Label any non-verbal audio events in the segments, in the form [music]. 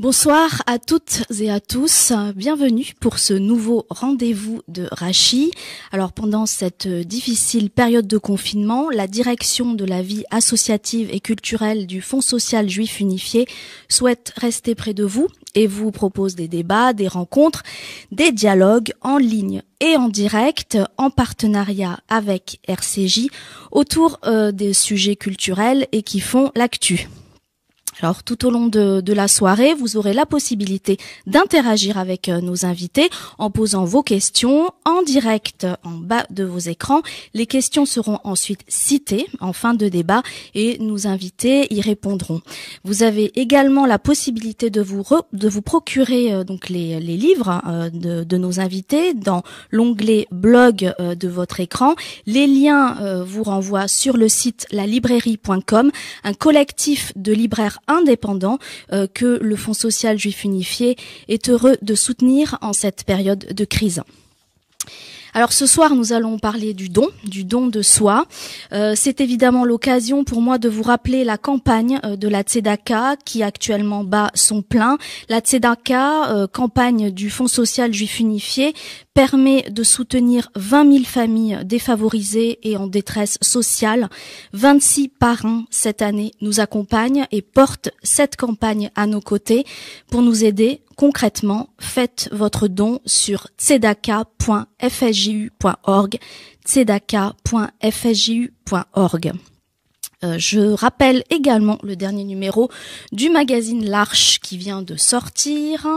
Bonsoir à toutes et à tous. Bienvenue pour ce nouveau rendez-vous de Rachi. Alors pendant cette difficile période de confinement, la direction de la vie associative et culturelle du Fonds social juif unifié souhaite rester près de vous et vous propose des débats, des rencontres, des dialogues en ligne et en direct en partenariat avec RCJ autour euh, des sujets culturels et qui font l'actu. Alors tout au long de, de, la soirée, vous aurez la possibilité d'interagir avec euh, nos invités en posant vos questions en direct en bas de vos écrans. Les questions seront ensuite citées en fin de débat et nos invités y répondront. Vous avez également la possibilité de vous de vous procurer euh, donc les, les livres euh, de, de, nos invités dans l'onglet blog de votre écran. Les liens vous renvoient sur le site lalibrairie.com, un collectif de libraires indépendant euh, que le Fonds social juif unifié est heureux de soutenir en cette période de crise. Alors ce soir, nous allons parler du don, du don de soi. Euh, c'est évidemment l'occasion pour moi de vous rappeler la campagne euh, de la Tzedaka qui actuellement bat son plein. La Tzedaka, euh, campagne du Fonds social juif unifié, permet de soutenir 20 000 familles défavorisées et en détresse sociale. 26 parrains cette année nous accompagnent et portent cette campagne à nos côtés pour nous aider concrètement, faites votre don sur tzedaka.fsju.org, tzedaka.fsju.org. Euh, je rappelle également le dernier numéro du magazine L'Arche qui vient de sortir,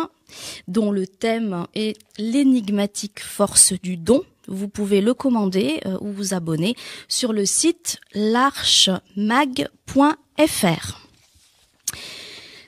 dont le thème est l'énigmatique force du don. Vous pouvez le commander euh, ou vous abonner sur le site l'archemag.fr.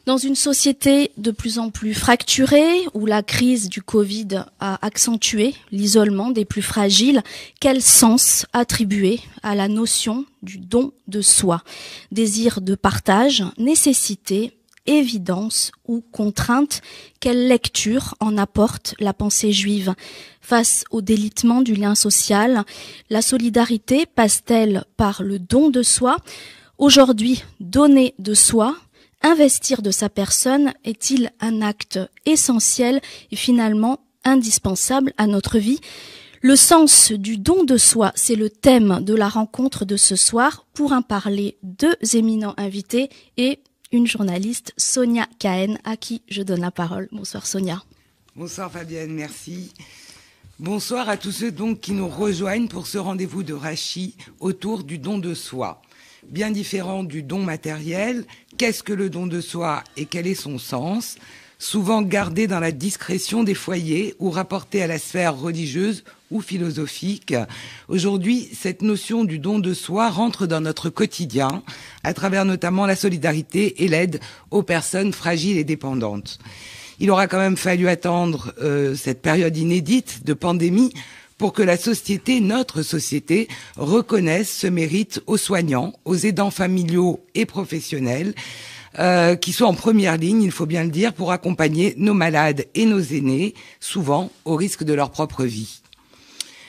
Dans une société de plus en plus fracturée, où la crise du Covid a accentué l'isolement des plus fragiles, quel sens attribuer à la notion du don de soi? Désir de partage, nécessité, évidence ou contrainte Quelle lecture en apporte la pensée juive? Face au délitement du lien social, la solidarité passe-t-elle par le don de soi? Aujourd'hui, donner de soi investir de sa personne est-il un acte essentiel et finalement indispensable à notre vie? Le sens du don de soi, c'est le thème de la rencontre de ce soir. Pour en parler, deux éminents invités et une journaliste, Sonia Cahen, à qui je donne la parole. Bonsoir Sonia. Bonsoir Fabienne, merci. Bonsoir à tous ceux donc qui nous rejoignent pour ce rendez-vous de Rachi autour du don de soi. Bien différent du don matériel, qu'est-ce que le don de soi et quel est son sens, souvent gardé dans la discrétion des foyers ou rapporté à la sphère religieuse ou philosophique. Aujourd'hui, cette notion du don de soi rentre dans notre quotidien, à travers notamment la solidarité et l'aide aux personnes fragiles et dépendantes. Il aura quand même fallu attendre euh, cette période inédite de pandémie pour que la société, notre société, reconnaisse ce mérite aux soignants, aux aidants familiaux et professionnels, euh, qui sont en première ligne, il faut bien le dire, pour accompagner nos malades et nos aînés, souvent au risque de leur propre vie.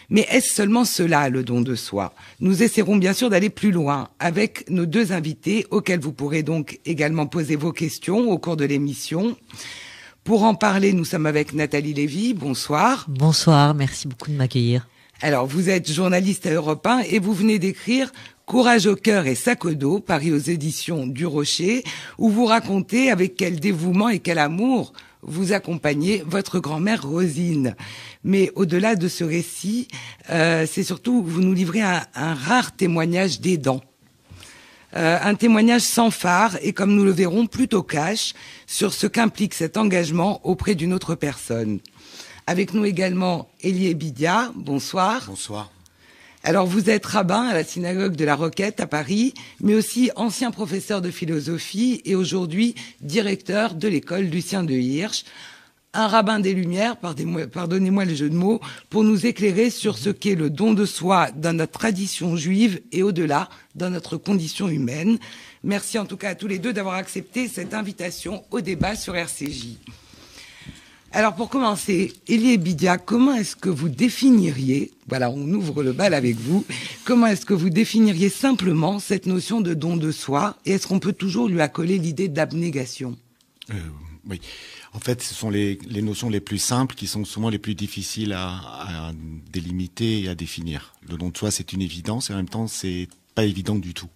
Mais est-ce seulement cela, le don de soi? Nous essaierons bien sûr d'aller plus loin avec nos deux invités, auxquels vous pourrez donc également poser vos questions au cours de l'émission. Pour en parler, nous sommes avec Nathalie Lévy. Bonsoir. Bonsoir, merci beaucoup de m'accueillir. Alors, vous êtes journaliste à Europe 1 et vous venez d'écrire Courage au cœur et sac au dos, paris aux éditions du Rocher, où vous racontez avec quel dévouement et quel amour vous accompagnez votre grand-mère Rosine. Mais au-delà de ce récit, euh, c'est surtout vous nous livrez un, un rare témoignage d'aidant. Euh, un témoignage sans phare et, comme nous le verrons, plutôt cash sur ce qu'implique cet engagement auprès d'une autre personne. Avec nous également Elie Bidia. Bonsoir. Bonsoir. Alors, vous êtes rabbin à la synagogue de la Roquette à Paris, mais aussi ancien professeur de philosophie et aujourd'hui directeur de l'école Lucien de Hirsch, un rabbin des Lumières, pardonnez-moi le jeu de mots, pour nous éclairer sur ce qu'est le don de soi dans notre tradition juive et au-delà, dans notre condition humaine. Merci en tout cas à tous les deux d'avoir accepté cette invitation au débat sur RCJ. Alors pour commencer, Elie Bidia, comment est-ce que vous définiriez, voilà, on ouvre le bal avec vous, comment est-ce que vous définiriez simplement cette notion de don de soi et est-ce qu'on peut toujours lui accoler l'idée d'abnégation? Euh, Oui. En fait, ce sont les, notions les plus simples qui sont souvent les plus difficiles à, à délimiter et à définir. Le don de soi, c'est une évidence et en même temps, c'est pas évident du tout.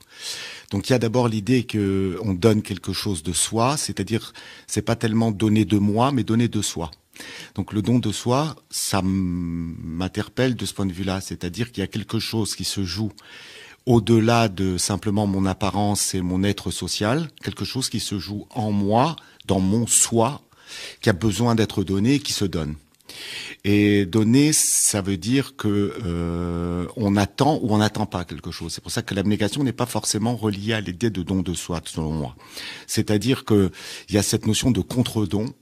Donc il y a d'abord l'idée que on donne quelque chose de soi, c'est-à-dire c'est pas tellement donner de moi, mais donner de soi. Donc le don de soi, ça m'interpelle de ce point de vue-là, c'est-à-dire qu'il y a quelque chose qui se joue au-delà de simplement mon apparence et mon être social, quelque chose qui se joue en moi, dans mon soi, qui a besoin d'être donné et qui se donne. Et donner, ça veut dire que euh, on attend ou on n'attend pas quelque chose. C'est pour ça que l'abnégation n'est pas forcément reliée à l'idée de don de soi, selon moi. C'est-à-dire que il y a cette notion de contre-don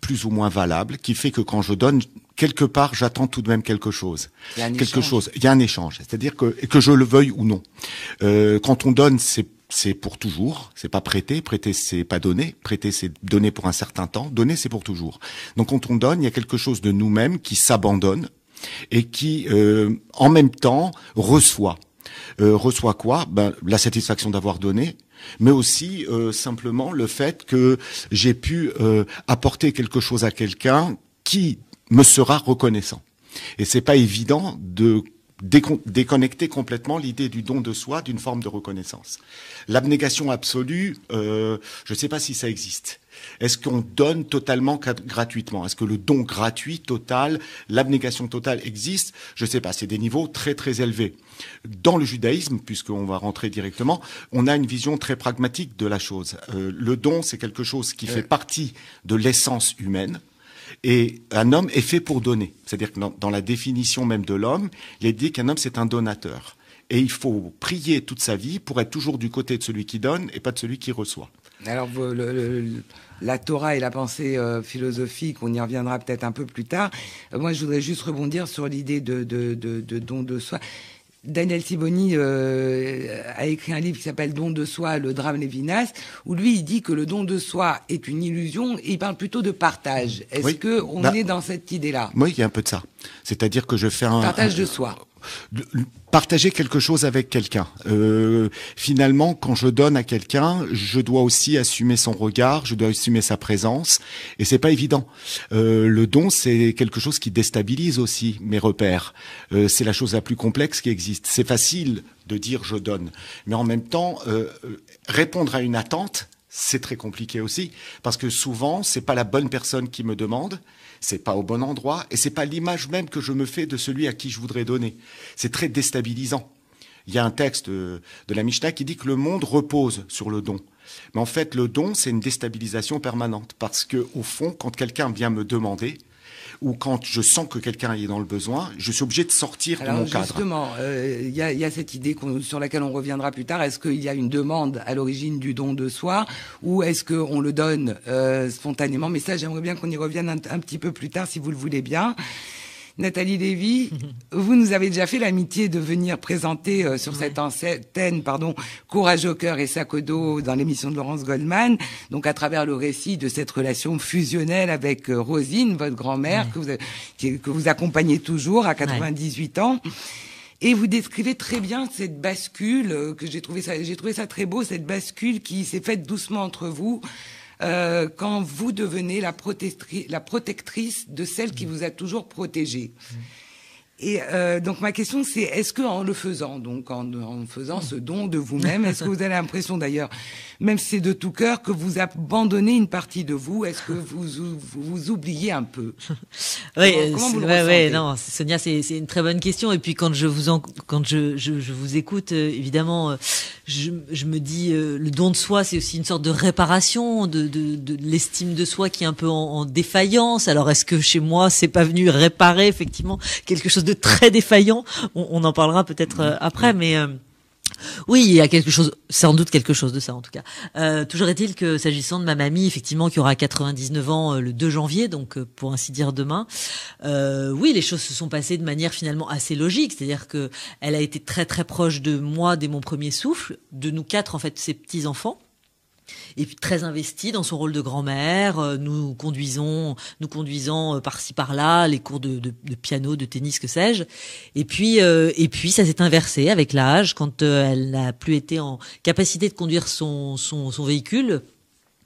plus ou moins valable, qui fait que quand je donne, quelque part, j'attends tout de même quelque chose. Il y a un quelque échange. chose. Il y a un échange. C'est-à-dire que, que je le veuille ou non. Euh, quand on donne, c'est c'est pour toujours, c'est pas prêter, prêter c'est pas donner, prêter c'est donner pour un certain temps, donner c'est pour toujours. Donc quand on donne, il y a quelque chose de nous-mêmes qui s'abandonne et qui euh, en même temps reçoit. Euh, reçoit quoi? Ben, La satisfaction d'avoir donné, mais aussi euh, simplement le fait que j'ai pu euh, apporter quelque chose à quelqu'un qui me sera reconnaissant. Et c'est pas évident de déconnecter complètement l'idée du don de soi d'une forme de reconnaissance. L'abnégation absolue, euh, je ne sais pas si ça existe. Est-ce qu'on donne totalement gratuitement? Est-ce que le don gratuit total, l'abnégation totale existe? Je ne sais pas. C'est des niveaux très très élevés. Dans le judaïsme, puisqu'on va rentrer directement, on a une vision très pragmatique de la chose. Euh, le don, c'est quelque chose qui fait partie de l'essence humaine. Et un homme est fait pour donner. C'est-à-dire que dans, la définition même de l'homme, il est dit qu'un homme, c'est un donateur. Et il faut prier toute sa vie pour être toujours du côté de celui qui donne et pas de celui qui reçoit. Alors, la Torah et la pensée euh, philosophique, on y reviendra peut-être un peu plus tard. Euh, moi, je voudrais juste rebondir sur l'idée de, de, de, don de soi. Daniel Siboni euh, a écrit un livre qui s'appelle Don de soi, le drame Lévinas, où lui il dit que le don de soi est une illusion et il parle plutôt de partage. Est-ce oui, que on bah, est dans cette idée-là? Oui, il y a un peu de ça. C'est-à-dire que je fais un partage un, de soi. Partager quelque chose avec quelqu'un. Euh, finalement, quand je donne à quelqu'un, je dois aussi assumer son regard, je dois assumer sa présence, et c'est pas évident. Euh, le don, c'est quelque chose qui déstabilise aussi mes repères. Euh, c'est la chose la plus complexe qui existe. C'est facile de dire je donne, mais en même temps, répondre à une attente, c'est très compliqué aussi, parce que souvent, c'est pas la bonne personne qui me demande, c'est pas au bon endroit et c'est pas l'image même que je me fais de celui à qui je voudrais donner. C'est très déstabilisant. Il y a un texte de, de la Mishnah qui dit que le monde repose sur le don. Mais en fait, le don, c'est une déstabilisation permanente parce que, au fond, quand quelqu'un vient me demander, ou quand je sens que quelqu'un est dans le besoin, je suis obligé de sortir Alors de mon cadre. Justement, il euh, y, a, y, a, cette idée sur laquelle on reviendra plus tard. Est-ce qu'il y a une demande à l'origine du don de soi ou est-ce qu'on le donne euh, spontanément? Mais ça, j'aimerais bien qu'on y revienne un, un, petit peu plus tard, si vous le voulez bien. Nathalie Lévy, [laughs] vous nous avez déjà fait l'amitié de venir présenter euh, sur cette antenne, pardon, Courage au cœur et sac au dos dans l'émission de Laurence Goldman, donc à travers le récit de cette relation fusionnelle avec euh, Rosine, votre grand-mère, ouais. que, vous, qui, que vous accompagnez toujours à 98 ouais. ans. Et vous décrivez très bien cette bascule euh, que j'ai trouvé ça, j'ai trouvé ça très beau, cette bascule qui s'est faite doucement entre vous. Euh, quand vous devenez la, la, protectrice de celle qui vous a toujours protégé. Et euh, donc ma question c'est est-ce que en le faisant, donc en, en faisant ce don de vous-même, est-ce que vous avez l'impression d'ailleurs, même si c'est de tout cœur, que vous abandonnez une partie de vous? Est-ce que vous, vous, vous oubliez un peu? [laughs] Oui, comment, comment ouais, ouais, non, Sonia, c'est une très bonne question. Et puis quand je vous en, quand je, je, je vous écoute, euh, évidemment, euh, je, je, me dis euh, le don de soi, c'est aussi une sorte de réparation de, de, de l'estime de soi qui est un peu en, en défaillance. Alors est-ce que chez moi, c'est pas venu réparer effectivement quelque chose de très défaillant. On, en parlera peut-être euh, après, mais euh, oui, il y a quelque chose, sans doute quelque chose de ça en tout cas. Euh, toujours est-il que s'agissant de ma mamie, effectivement, qui aura 99 ans le 2 janvier, donc pour ainsi dire demain, oui, les choses se sont passées de manière finalement assez logique, c'est-à-dire que elle a été très très proche de moi dès mon premier souffle, de nous quatre en fait, ses petits enfants et puis très investie dans son rôle de grand-mère. Euh, nous conduisons, nous conduisant euh, par-ci par-là, les cours de, de, de, piano, de tennis, que sais-je. Et puis, euh, et puis ça s'est inversé avec l'âge, quand euh, elle n'a plus été en capacité de conduire son, son, son véhicule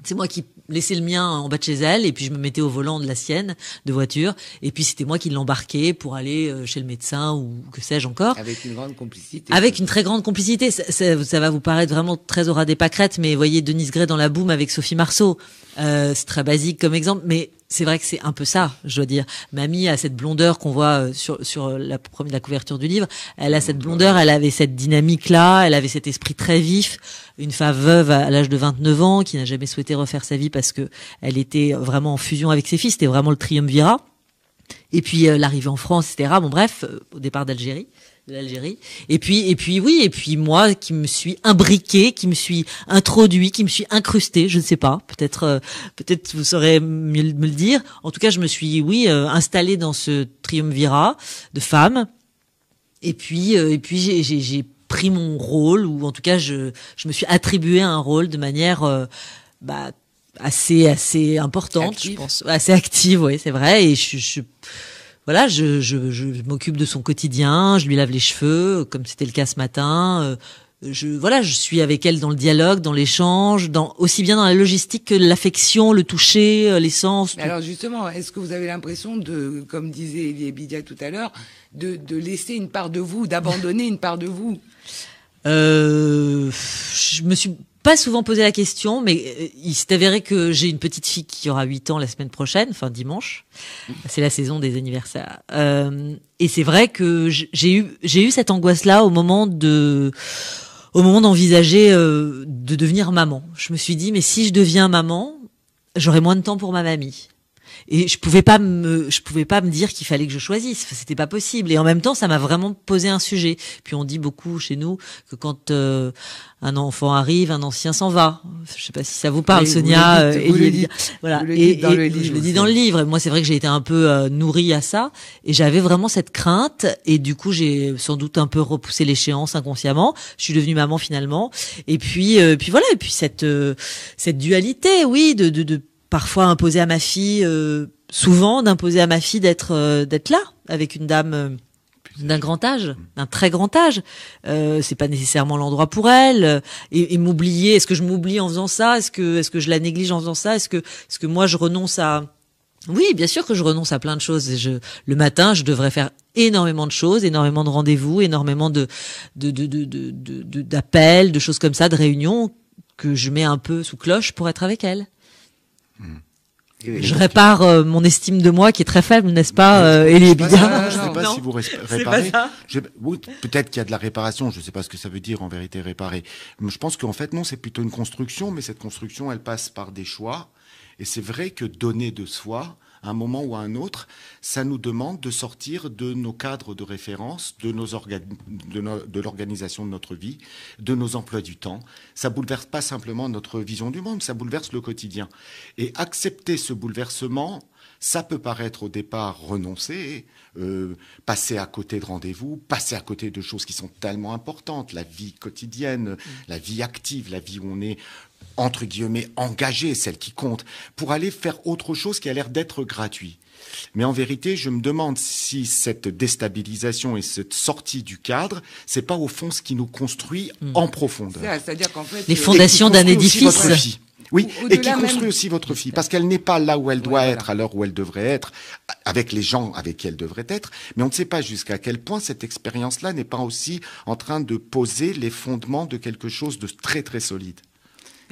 c'est moi qui laissais le mien en bas de chez elle et puis je me mettais au volant de la sienne de voiture et puis c'était moi qui l'embarquais pour aller euh, chez le médecin ou que sais-je encore. Avec une grande complicité. Avec une très grande complicité. Ça, ça, va vous paraître vraiment très aura des pâquerettes, mais voyez Denise Gray dans la boum avec Sophie Marceau. Euh, c'est très basique comme exemple, mais c'est vrai que c'est un peu ça, je dois dire. Mamie a cette blondeur qu'on voit euh, sur sur la la couverture du livre. Elle a cette blondeur, elle avait cette dynamique là, elle avait cet esprit très vif. Une femme veuve à l'âge de 29 ans qui n'a jamais souhaité refaire sa vie parce que elle était vraiment en fusion avec ses fils. C'était vraiment le triumvirat. Et puis euh, l'arrivée en France, etc. Bon bref, euh, au départ d'Algérie de l'Algérie. Et puis, et puis oui, et puis moi qui me suis imbriqué, qui me suis introduit, qui me suis incrusté, je ne sais pas, peut-être, euh, peut-être vous saurez mieux me le dire. En tout cas, je me suis, oui, euh, installé dans ce triumvirat de femmes. Et puis, et puis j'ai pris mon rôle, ou en tout cas, je, je me suis attribué un rôle de manière, bah, assez, assez importante, je pense, assez active, oui, c'est vrai. Et je, je voilà, je, je, je m'occupe de son quotidien, je lui lave les cheveux, comme c'était le cas ce matin. Je voilà, je suis avec elle dans le dialogue, dans l'échange, dans aussi bien dans la logistique que l'affection, le toucher, euh, l'essence. Alors justement, est-ce que vous avez l'impression de, comme disait Elie Bidia tout à l'heure, de, de laisser une part de vous, d'abandonner une part de vous? Euh, Je me suis pas souvent posé la question, mais euh, il s'est avéré que j'ai une petite fille qui aura 8 ans la semaine prochaine, enfin dimanche. C'est la saison des anniversaires. Euh, et c'est vrai que j'ai eu j'ai eu cette angoisse là au moment de au moment d'envisager euh, de devenir maman. Je me suis dit mais si je deviens maman, j'aurai moins de temps pour ma mamie et je pouvais pas me je pouvais pas me dire qu'il fallait que je choisisse. C'était pas possible. Et en même temps ça m'a vraiment posé un sujet. Puis on dit beaucoup chez nous que quand euh, un enfant arrive un ancien s'en va. Je sais pas si ça vous parle Sonia vous le dites, voilà. Et, dans le livre, je le dis dans le livre. Et moi c'est vrai que j'ai été un peu euh, nourrie à ça. Et j'avais vraiment cette crainte. Et du coup j'ai sans doute un peu repoussé l'échéance inconsciemment. Je suis devenue maman finalement. Et puis euh, puis voilà. Et puis cette cette dualité oui de, de, de parfois imposer à ma fille, euh, souvent d'imposer à ma fille d'être euh, d'être là avec une dame euh, d'un grand âge, d'un très grand âge. Euh, c'est pas nécessairement l'endroit pour elle. Et, m'oublier, est-ce que je m'oublie en faisant ça? Est-ce que est-ce que je la néglige en faisant ça? Est-ce que est-ce que moi je renonce à oui, bien sûr que je renonce à plein de choses. Je, le matin, je devrais faire énormément de choses, énormément de rendez-vous, énormément de de de de d'appels, de, de, choses comme ça, de réunions que je mets un peu sous cloche pour être avec elle. Je répare euh, mon estime de moi qui est très faible, n'est-ce pas, euh, Elie Je ne sais pas si vous [laughs] réparez. Peut-être qu'il y a de la réparation, je ne sais pas ce que ça veut dire en vérité réparer. je pense qu'en fait non, c'est plutôt une construction, mais cette construction, elle passe par des choix. Et c'est vrai que donner de soi, à un moment ou à un autre, ça nous demande de sortir de nos cadres de référence, de, nos de, de l'organisation de notre vie, de nos emplois du temps. Ça bouleverse pas simplement notre vision du monde, ça bouleverse le quotidien. Et accepter ce bouleversement, ça peut paraître au départ renoncer, euh, passer à côté de rendez-vous, passer à côté de choses qui sont tellement importantes, la vie quotidienne, mmh. la vie active, la vie où on est entre guillemets, engagée, celle qui compte, pour aller faire autre chose qui a l'air d'être gratuit. Mais en vérité, je me demande si cette déstabilisation et cette sortie du cadre, c'est pas au fond ce qui nous construit hmm. en profondeur. C'est-à-dire qu'en fait, les fondations d'un édifice. Oui, et qui construit aussi votre fille, parce qu'elle n'est pas là où elle doit être, à l'heure où elle devrait être, avec les gens avec qui elle devrait être, mais on ne sait pas jusqu'à quel point cette expérience-là n'est pas aussi en train de poser les fondements de quelque chose de très très solide.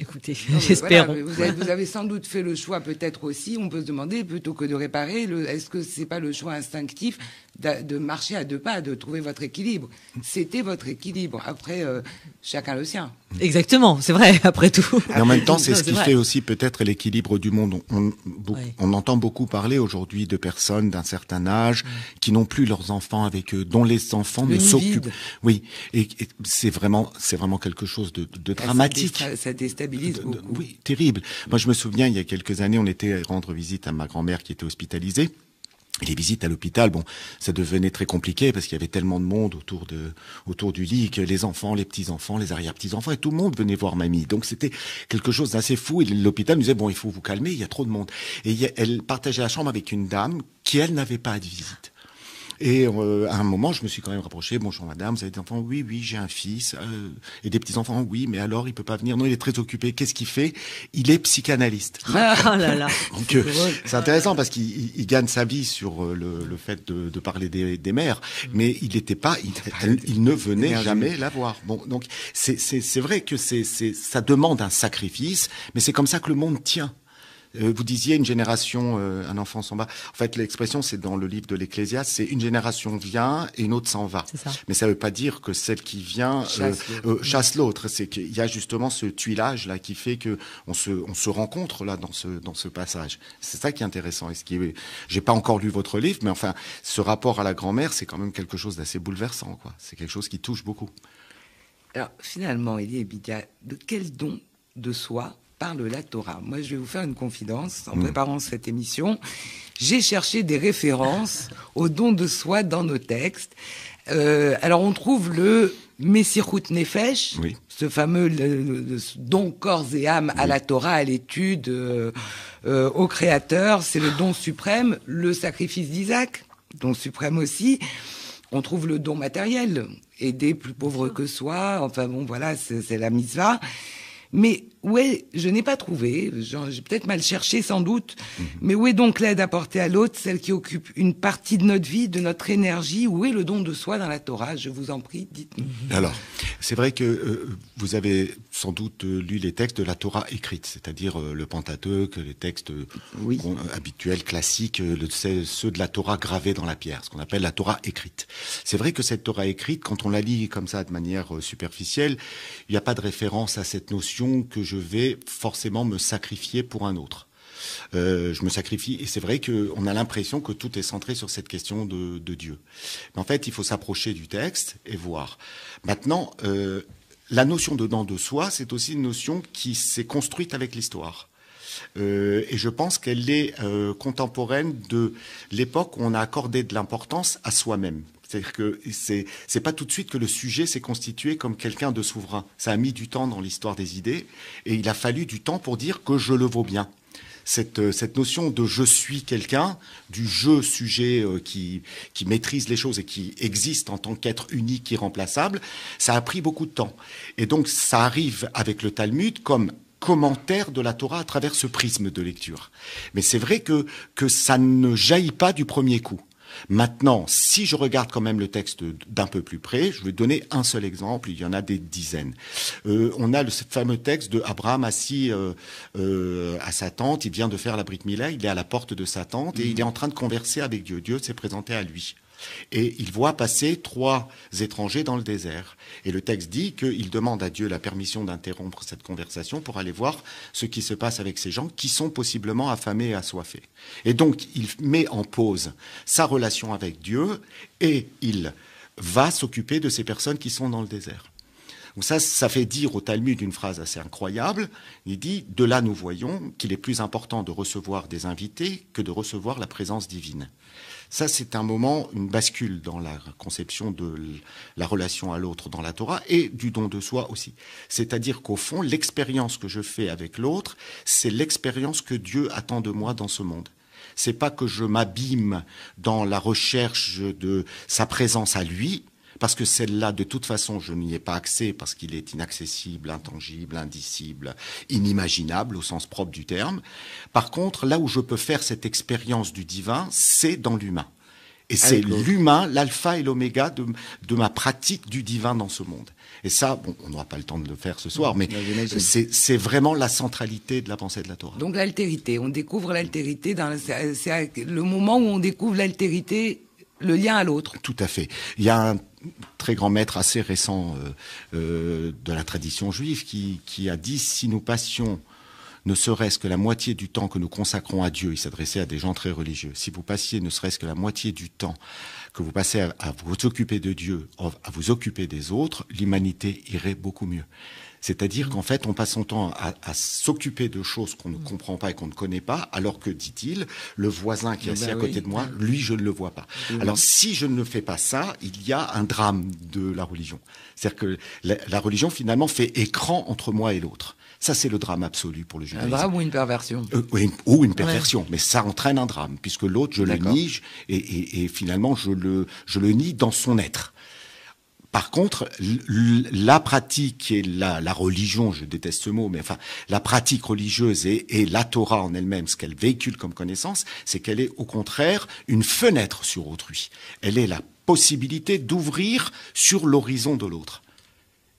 Écoutez, j'espère. vous, avez, sans doute fait le choix, peut-être aussi, on peut se demander, plutôt que de réparer, est-ce que c'est pas le choix instinctif de, marcher à deux pas, de trouver votre équilibre? C'était votre équilibre. Après, euh, chacun le sien. Exactement, c'est vrai, [laughs] après tout. Et en même temps, c'est ce qui fait aussi peut-être l'équilibre du monde. On, on, entend beaucoup parler aujourd'hui de personnes d'un certain âge qui n'ont plus leurs enfants avec eux, dont les enfants ne s'occupent. Oui, et, c'est vraiment, c'est vraiment quelque chose de, de dramatique. Ça, beaucoup. oui, terrible. Moi, je me souviens, il y a quelques années, on était rendre visite à ma grand-mère qui était hospitalisée les visites à l'hôpital, bon, ça devenait très compliqué parce qu'il y avait tellement de monde autour de, autour du lit que les enfants, les petits enfants, les arrière-petits enfants et tout le monde venait voir mamie. Donc c'était quelque chose d'assez fou. Et l'hôpital nous disait bon, il faut vous calmer, il y a trop de monde. Et elle partageait la chambre avec une dame qui elle n'avait pas de visite. Et euh, à un moment, je me suis quand même rapproché. Bonjour madame, vous avez des enfants? Oui, oui, j'ai un fils. Euh, et des petits-enfants? Oui, mais alors il peut pas venir. Non, il est très occupé. Qu'est-ce qu'il fait? Il est psychanalyste. [laughs] Ah là là. [laughs] Donc c'est intéressant parce qu'il gagne sa vie sur le, le fait de, de, parler des, des mères, mais il n'était pas, il, il, ne venait jamais la voir. Bon, donc c'est vrai que c'est ça demande un sacrifice, mais c'est comme ça que le monde tient. Euh, vous disiez une génération, euh, un enfant s'en va. En fait, l'expression, c'est dans le livre de l'Ecclésiaste, c'est une génération vient et une autre s'en va. Mais ça ne veut pas dire que celle qui vient euh, chasse l'autre. c'est qu'il y a justement ce tuilage là qui fait que on se, on se rencontre là dans ce, dans ce passage. C'est ça qui est intéressant. Et ce qui est, j'ai pas encore lu votre livre, mais enfin, ce rapport à la grand-mère, c'est quand même quelque chose d'assez bouleversant, quoi. C'est quelque chose qui touche beaucoup. Alors, finalement, Elie Bidia, de quel don de soi parle la Torah. Moi, je vais vous faire une confidence. En hmm. préparant cette émission, j'ai cherché des références [laughs] au don de soi dans nos textes. Euh, alors, on trouve le Messirut Nefesh, ce fameux don corps et âme à la Torah, à l'étude, euh, euh, au Créateur. C'est le don suprême, le sacrifice d'Isaac, don suprême aussi. On trouve le don matériel, aider plus pauvres que soi. Enfin bon, voilà, c'est la mitzvah. Mais où est, je n'ai pas trouvé, j'ai peut-être mal cherché sans doute, mhm. mais où est donc l'aide apportée à l'autre, celle qui occupe une partie de notre vie, de notre énergie? Où est le don de soi dans la Torah? Je vous en prie, dites-nous. Mhm. Alors, c'est vrai que euh, vous avez sans doute euh, lu les textes de la Torah écrite, c'est-à-dire euh, le Pentateuque, les textes habituels, classiques, ceux de la Torah gravés dans la pierre, ce qu'on appelle la Torah écrite. C'est vrai que cette Torah écrite, quand on la lit comme ça de manière superficielle, il n'y a pas de référence à cette notion que je vais forcément me sacrifier pour un autre. Euh, je me sacrifie. Et c'est vrai qu'on a l'impression que tout est centré sur cette question de, Dieu. Mais en fait, il faut s'approcher du texte et voir. Maintenant, euh, la notion de dans de soi, c'est aussi une notion qui s'est construite avec l'histoire. Euh, et je pense qu'elle est contemporaine de l'époque où on a accordé de l'importance à soi-même. C'est-à-dire que c'est c'est pas tout de suite que le sujet s'est constitué comme quelqu'un de souverain. Ça a mis du temps dans l'histoire des idées et il a fallu du temps pour dire que je le vaux bien. Cette, euh, cette notion de je suis quelqu'un, du je sujet euh, qui, qui maîtrise les choses et qui existe en tant qu'être unique, irremplaçable, ça a pris beaucoup de temps. Et donc ça arrive avec le Talmud comme commentaire de la Torah à travers ce prisme de lecture. Mais c'est vrai que, que ça ne jaillit pas du premier coup. Maintenant, si je regarde quand même le texte d'un peu plus près, je vais donner un seul exemple, il y en a des dizaines. Euh, on a le fameux texte de Abraham assis euh, euh, à sa tente, il vient de faire la Brit Mila, il est à la porte de sa tente et il est en train de converser avec Dieu. Dieu s'est présenté à lui. Et il voit passer trois étrangers dans le désert. Et le texte dit qu'il demande à Dieu la permission d'interrompre cette conversation pour aller voir ce qui se passe avec ces gens qui sont possiblement affamés et assoiffés. Et donc il met en pause sa relation avec Dieu et il va s'occuper de ces personnes qui sont dans le désert. Donc ça, ça fait dire au Talmud une phrase assez incroyable. Il dit, de là nous voyons qu'il est plus important de recevoir des invités que de recevoir la présence divine. Ça, c'est un moment, une bascule dans la conception de la relation à l'autre dans la Torah et du don de soi aussi. C'est-à-dire qu'au fond, l'expérience que je fais avec l'autre, c'est l'expérience que Dieu attend de moi dans ce monde. C'est pas que je m'abîme dans la recherche de sa présence à lui, parce que celle-là, de toute façon, je n'y ai pas accès parce qu'il est inaccessible, intangible, indicible, inimaginable au sens propre du terme. Par contre, là où je peux faire cette expérience du divin, c'est dans l'humain. Et c'est l'humain, l'alpha et l'oméga de, ma pratique du divin dans ce monde. Et ça, bon, on n'aura pas le temps de le faire ce soir, mais c'est vraiment la centralité de la pensée de la Torah. Donc l'altérité, on découvre l'altérité, c'est le moment où on découvre l'altérité, le lien à l'autre. Tout à fait. Il y a un très grand maître assez récent euh, euh, de la tradition juive qui, a dit si nous passions ne serait-ce que la moitié du temps que nous consacrons à Dieu, il s'adressait à des gens très religieux, si vous passiez ne serait-ce que la moitié du temps que vous passez à vous occuper de Dieu, à vous occuper des autres, l'humanité irait beaucoup mieux. C'est-à-dire qu'en fait, on passe son temps à, s'occuper de choses qu'on ne mm. comprend pas et qu'on ne connaît pas, alors que, dit-il, le voisin qui est assis ben à côté de moi, lui, je ne le vois pas. Alors, si je ne fais pas ça, il y a un drame de la religion. C'est-à-dire que la, religion, finalement, fait écran entre moi et l'autre. Ça, c'est le drame absolu pour le judaïsme. Un drame ou une perversion? Euh, Ou une perversion, mais ça entraîne un drame, puisque l'autre, je le nie, et, et, et, finalement, je le, je le nie dans son être. Par contre, la pratique et la, la, religion, je déteste ce mot, mais enfin, la pratique religieuse et, et la Torah en elle-même, ce qu'elle véhicule comme connaissance, c'est qu'elle est au contraire une fenêtre sur autrui. Elle est la possibilité d'ouvrir sur l'horizon de l'autre.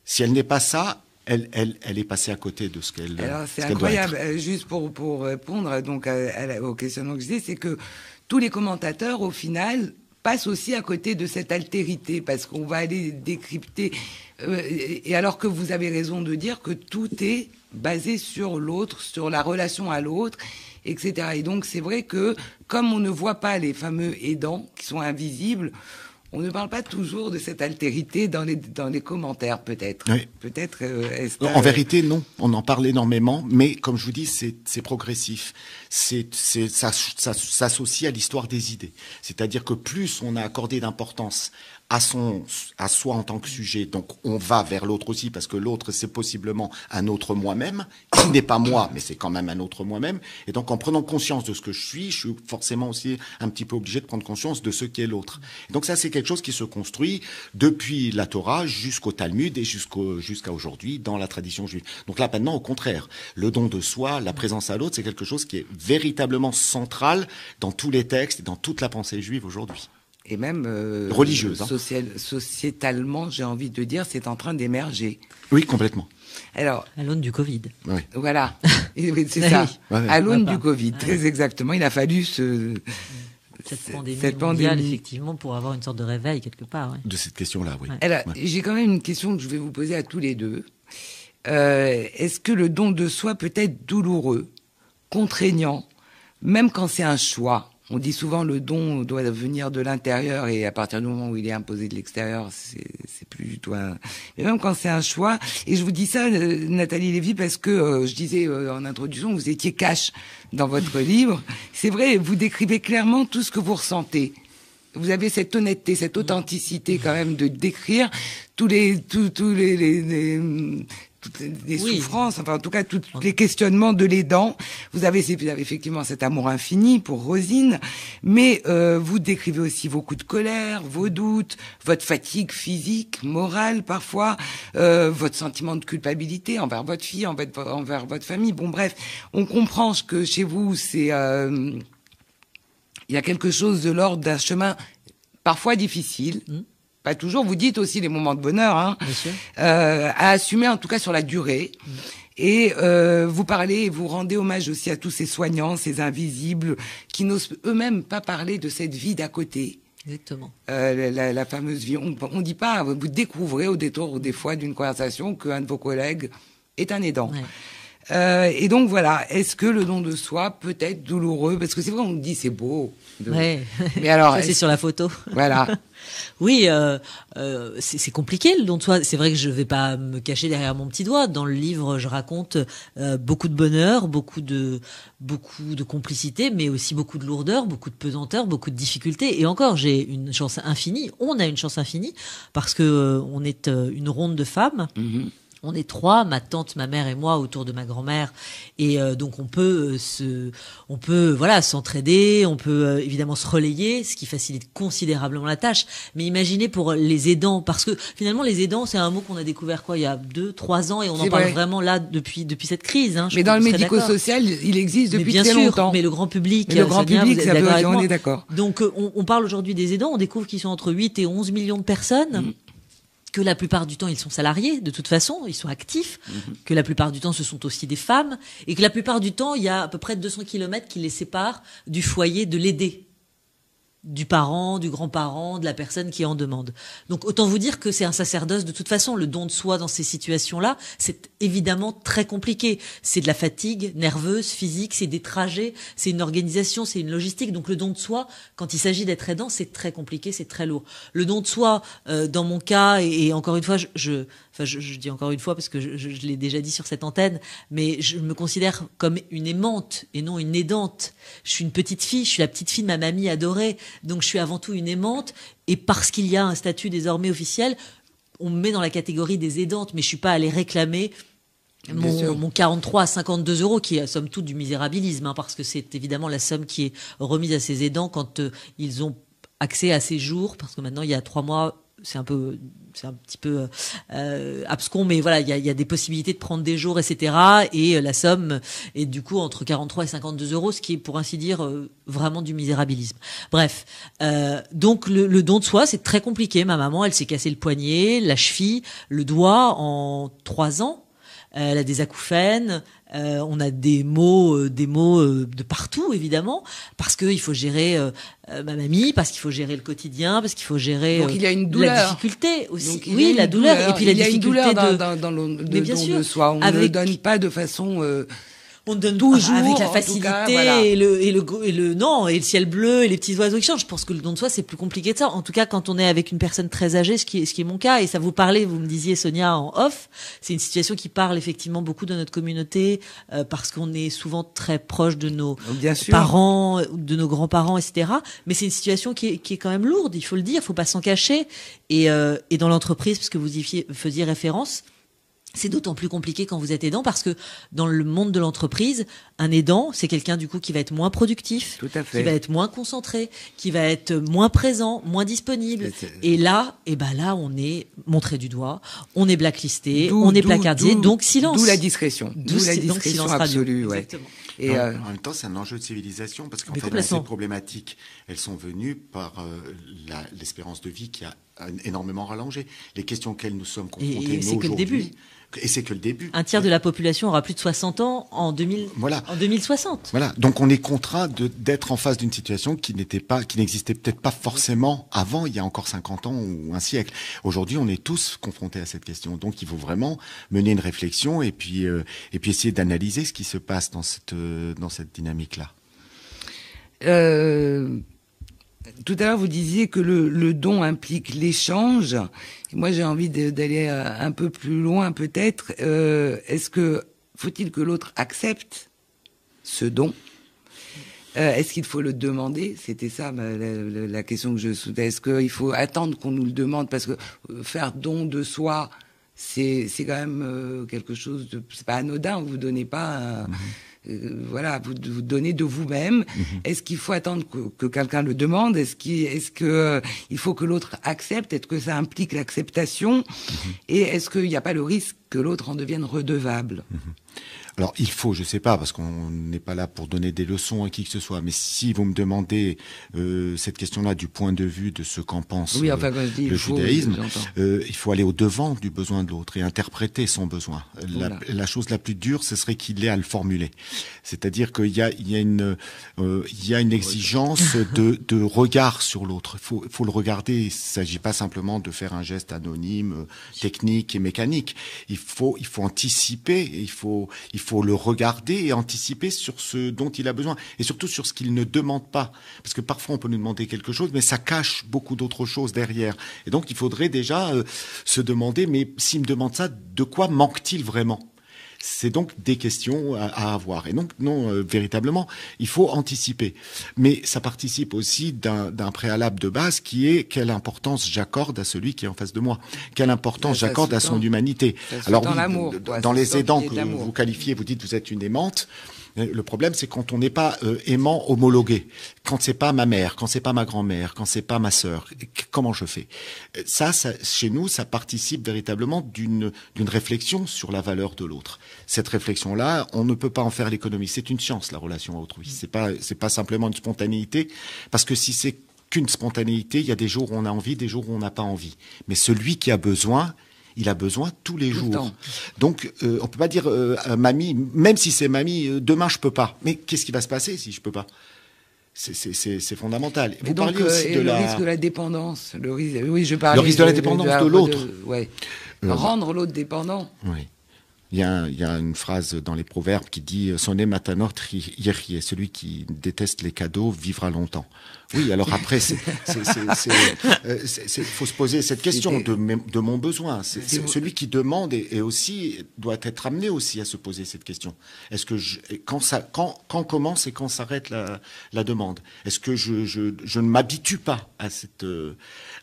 Si elle n'est pas ça, elle, elle, elle, est passée à côté de ce qu'elle. Alors c'est incroyable. Euh, juste pour pour répondre donc à, aux questions que je dis, c'est que tous les commentateurs, au final, passe aussi à côté de cette altérité, parce qu'on va aller décrypter. Euh, et alors que vous avez raison de dire que tout est basé sur l'autre, sur la relation à l'autre, etc. Et donc c'est vrai que comme on ne voit pas les fameux aidants qui sont invisibles, on ne parle pas toujours de cette altérité dans les, dans les commentaires, peut-être. Oui. Peut-être. Euh, en vérité, non. On en parle énormément, mais comme je vous dis, c'est progressif. C'est ça, ça s'associe à l'histoire des idées. C'est-à-dire que plus on a accordé d'importance à son, à soi en tant que sujet. Donc, on va vers l'autre aussi parce que l'autre, c'est possiblement un autre moi-même qui n'est pas moi, mais c'est quand même un autre moi-même. Et donc, en prenant conscience de ce que je suis, je suis forcément aussi un petit peu obligé de prendre conscience de ce qu'est l'autre. Donc, ça, c'est quelque chose qui se construit depuis la Torah jusqu'au Talmud et jusqu'au, jusqu'à aujourd'hui dans la tradition juive. Donc là, maintenant, au contraire, le don de soi, la présence à l'autre, c'est quelque chose qui est véritablement central dans tous les textes et dans toute la pensée juive aujourd'hui et même euh, religieuse, hein. sociétalement, j'ai envie de dire, c'est en train d'émerger. Oui, complètement. Alors, à l'aune du Covid. Oui. Voilà, [laughs] c'est ça. À l'aune du Covid, très exactement. Il a fallu ce cette pandémie, cette pandémie. effectivement, pour avoir une sorte de réveil quelque part. De cette question-là, oui. Alors, j'ai quand même une question que je vais vous poser à tous les deux. Euh, Est-ce que le don de soi peut être douloureux, contraignant, même quand c'est un choix? On dit souvent le don doit venir de l'intérieur et à partir du moment où il est imposé de l'extérieur, c'est plus du tout un. Mais même quand c'est un choix. Et je vous dis ça, euh, Nathalie Lévy, parce que euh, je disais euh, en introduction, vous étiez cash dans votre [laughs] livre. C'est vrai, vous décrivez clairement tout ce que vous ressentez. Vous avez cette honnêteté, cette authenticité quand même de décrire tous les tous, tous les, les toutes les, souffrances, enfin en tout cas tous les questionnements de l'aidant. Vous avez, vous avez effectivement cet amour infini pour Rosine, mais euh, vous décrivez aussi vos coups de colère, vos doutes, votre fatigue physique, morale parfois, euh, votre sentiment de culpabilité envers votre fille, envers, envers votre famille. Bon bref, on comprend que chez vous c'est euh, il y a quelque chose de l'ordre d'un chemin parfois difficile. Mmh pas toujours, vous dites aussi les moments de bonheur, hein, euh, à assumer en tout cas sur la durée. Mm. Et euh, vous parlez et vous rendez hommage aussi à tous ces soignants, ces invisibles, qui n'osent eux-mêmes pas parler de cette vie d'à côté. Exactement. Euh, la, la, fameuse vie. On ne dit pas, vous découvrez au détour des fois d'une conversation qu'un de vos collègues est un aidant. Euh, et donc voilà, est-ce que le don de soi peut être douloureux? Parce que c'est vrai, on dit c'est beau. [laughs] Mais alors, c'est sur la photo. Voilà. [laughs] oui, euh, euh, c'est compliqué le don de soi. C'est vrai que je vais pas me cacher derrière mon petit doigt. Dans le livre, je raconte euh, beaucoup de bonheur, beaucoup de beaucoup de complicité, mais aussi beaucoup de lourdeur, beaucoup de pesanteur, beaucoup de difficultés. Et encore, j'ai une chance infinie. On a une chance infinie parce que euh, on est une ronde de femmes. Mm-hmm. On est trois, ma tante, ma mère et moi autour de ma grand-mère, et euh, donc on peut euh, se, on peut voilà s'entraider, on peut euh, évidemment se relayer, ce qui facilite considérablement la tâche. Mais imaginez pour les aidants, parce que finalement les aidants c'est un mot qu'on a découvert quoi il y a deux, trois ans, et on en parle vraiment là depuis depuis cette crise. Hein, mais dans le médico-social, il existe depuis bien très sûr, longtemps. Mais le grand public, le grand public, ça on est d'accord. Donc on, on, parle aujourd'hui des aidants, on découvre qu'ils sont entre 8 et 11 millions de personnes. Mm que la plupart du temps ils sont salariés, de toute façon, ils sont actifs, mhm. que la plupart du temps ce sont aussi des femmes, et que la plupart du temps il y a à peu près 200 kilomètres qui les séparent du foyer de l'aider du parent, du grand-parent, de la personne qui en demande. Donc autant vous dire que c'est un sacerdoce de toute façon. Le don de soi dans ces situations-là, c'est évidemment très compliqué. C'est de la fatigue nerveuse, physique, c'est des trajets, c'est une organisation, c'est une logistique. Donc le don de soi, quand il s'agit d'être aidant, c'est très compliqué, c'est très lourd. Le don de soi, euh, dans mon cas, et, encore une fois, je enfin je, je, dis encore une fois parce que je, je, l'ai déjà dit sur cette antenne, mais je me considère comme une aimante et non une aidante. Je suis une petite fille, je suis la petite fille de ma mamie adorée, donc je suis avant tout une aimante. Et parce qu'il y a un statut désormais officiel, on me met dans la catégorie des aidantes, mais je suis pas allée réclamer mon, 43 à 52 euros, qui est somme toute du misérabilisme, hein, parce que c'est évidemment la somme qui est remise à ces aidants quand euh, ils ont accès à ces jours, parce que maintenant il y a trois mois, c'est un peu c'est un petit peu euh, abscon, mais voilà, il y a, des possibilités de prendre des jours, etc. Et euh, la somme est du coup entre 43 et 52 euros, ce qui est pour ainsi dire euh, vraiment du misérabilisme. Bref, donc le, le, don de soi, c'est très compliqué. Ma maman, elle s'est cassé le poignet, la cheville, le doigt en trois ans. Elle a des acouphènes, euh, on a des mots, euh, des mots euh, de partout évidemment, parce qu'il faut gérer ma mamie, parce qu'il faut gérer le quotidien, parce qu'il faut gérer Donc, il y a une douleur. la difficulté aussi. oui, la douleur. et puis la il y a une douleur dans, dans, dans le de, bien sûr, de soi. On ne le donne pas de façon on donne toujours avec la facilité et, le, et, le, et le non et le ciel bleu et les petits oiseaux qui changent. Je pense que le don de soi c'est plus compliqué de ça. En tout cas, quand on est avec une personne très âgée, ce qui est ce qui est mon cas et ça vous parlait, vous me disiez Sonia en off, c'est une situation qui parle effectivement beaucoup de notre communauté euh, parce qu'on est souvent très proche de nos parents, de nos grands-parents, etc. Mais c'est une situation qui est, qui est quand même lourde, il faut le dire, il faut pas s'en cacher. Et, euh, et dans l'entreprise, parce que vous y faisiez référence c'est d'autant plus compliqué quand vous êtes aidant parce que dans le monde de l'entreprise, un aidant, c'est quelqu'un du coup qui va être moins productif, qui va être moins concentré, qui va être moins présent, moins disponible. Et là, et eh ben là, on est montré du doigt, on est blacklisté, on est placardé, donc silence. D'où la discrétion. D'où la discrétion absolue. Ouais. Et euh, En même temps, c'est un enjeu de civilisation parce qu'en fait, ces problématiques, elles sont venues par euh, l'espérance de vie qui a énormément rallongé. Les questions auxquelles nous sommes confrontés, aujourd'hui et c'est que le début. Un tiers de la population aura plus de 60 ans en, 2000, voilà. en 2060. Voilà. Donc on est contraint d'être en face d'une situation qui n'était pas, qui n'existait peut-être pas forcément avant, il y a encore 50 ans ou un siècle. Aujourd'hui, on est tous confrontés à cette question. Donc il faut vraiment mener une réflexion et puis, euh, et puis essayer d'analyser ce qui se passe dans cette, euh, dans cette dynamique-là. Euh, tout à l'heure, vous disiez que le, don implique l'échange. Moi, j'ai envie d'aller euh, un peu plus loin, peut-être. Euh, est-ce que faut-il que l'autre accepte ce don? Euh, Est-ce qu'il faut le demander? C'était ça la, question que je soulevais. Est-ce qu'il faut attendre qu'on nous le demande? Parce que faire don de soi, c'est quand même quelque chose de... C'est pas anodin. Vous donnez pas... Mm-hmm. Euh, voilà, vous, vous donnez de vous-même. Mhm. Est-ce qu'il faut attendre que, quelqu'un le demande? Est-ce qu'il est-ce que euh, il faut que l'autre accepte? Est-ce que ça implique l'acceptation? Mhm. Et est-ce qu'il n'y a pas le risque que l'autre en devienne redevable? Mhm. Alors il faut, je sais pas, parce qu'on n'est pas là pour donner des leçons à qui que ce soit, mais si vous me demandez euh, cette question-là du point de vue de ce qu'en pense euh, le judaïsme, euh, il faut aller au devant du besoin de l'autre et interpréter son besoin. La, chose la plus dure, ce serait qu'il ait à le formuler. C'est-à-dire qu'il y a, il y a une, il y a une exigence de, de regard sur l'autre. Il faut, faut le regarder. Il s'agit pas simplement de faire un geste anonyme, technique et mécanique. Il faut, il faut anticiper. Il faut, il faut le regarder et anticiper sur ce dont il a besoin et surtout sur ce qu'il ne demande pas. Parce que parfois on peut nous demander quelque chose, mais ça cache beaucoup d'autres choses derrière. Et donc il faudrait déjà euh, se demander, mais s'il me demande ça, de quoi manque-t-il vraiment? C'est donc des questions à, avoir. Et donc, non, euh, véritablement, il faut anticiper. Mais ça participe aussi d'un préalable de base qui est quelle importance j'accorde à celui qui est en face de moi. Quelle importance j'accorde à son humanité. Alors, oui, dans les aidants que vous qualifiez, vous dites vous êtes une aimante. Le problème, c'est quand on n'est pas euh, aimant homologué, quand c'est pas ma mère, quand c'est pas ma grand-mère, quand c'est pas ma sœur, comment je fais? Ça, ça, chez nous, ça participe véritablement d'une d'une réflexion sur la valeur de l'autre. Cette réflexion-là, on ne peut pas en faire l'économie. C'est une science la relation à autrui. C'est pas c'est pas simplement une spontanéité, parce que si c'est qu'une spontanéité, il y a des jours où on a envie, des jours où on n'a pas envie. Mais celui qui a besoin, il a besoin tous les jours. Donc, euh, on peut pas dire euh, à mamie, même si c'est mamie, euh, demain je peux pas. Mais qu'est-ce qui va se passer si je peux pas? C'est fondamental. Vous donc, aussi de le risque de la dépendance. Le risque, oui, je Le risque de, la dépendance de, l'autre. Ouais. Rendre l'autre dépendant. Oui. Il y, a, il y, a, une phrase dans les proverbes qui dit Sonne matanor est celui qui déteste les cadeaux vivra longtemps. Oui, alors après, euh, il faut se poser cette question de, de mon besoin. Celui qui demande et, aussi doit être amené aussi à se poser cette question. Est-ce que je, quand ça, quand, quand commence et quand s'arrête la, la demande? Est-ce que je, je, je ne m'habitue pas à cette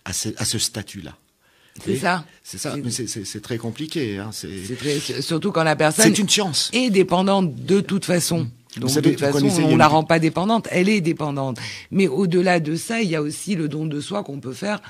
à ce, à ce statut-là? C'est ça. C'est ça. Mais c'est très compliqué. Hein. C'est très, surtout quand la personne. Une. Est dépendante de toute façon. Donc de toute façon, on la rend pas dépendante. Elle est dépendante. Mais au-delà de ça, il y a aussi le don de soi qu'on peut faire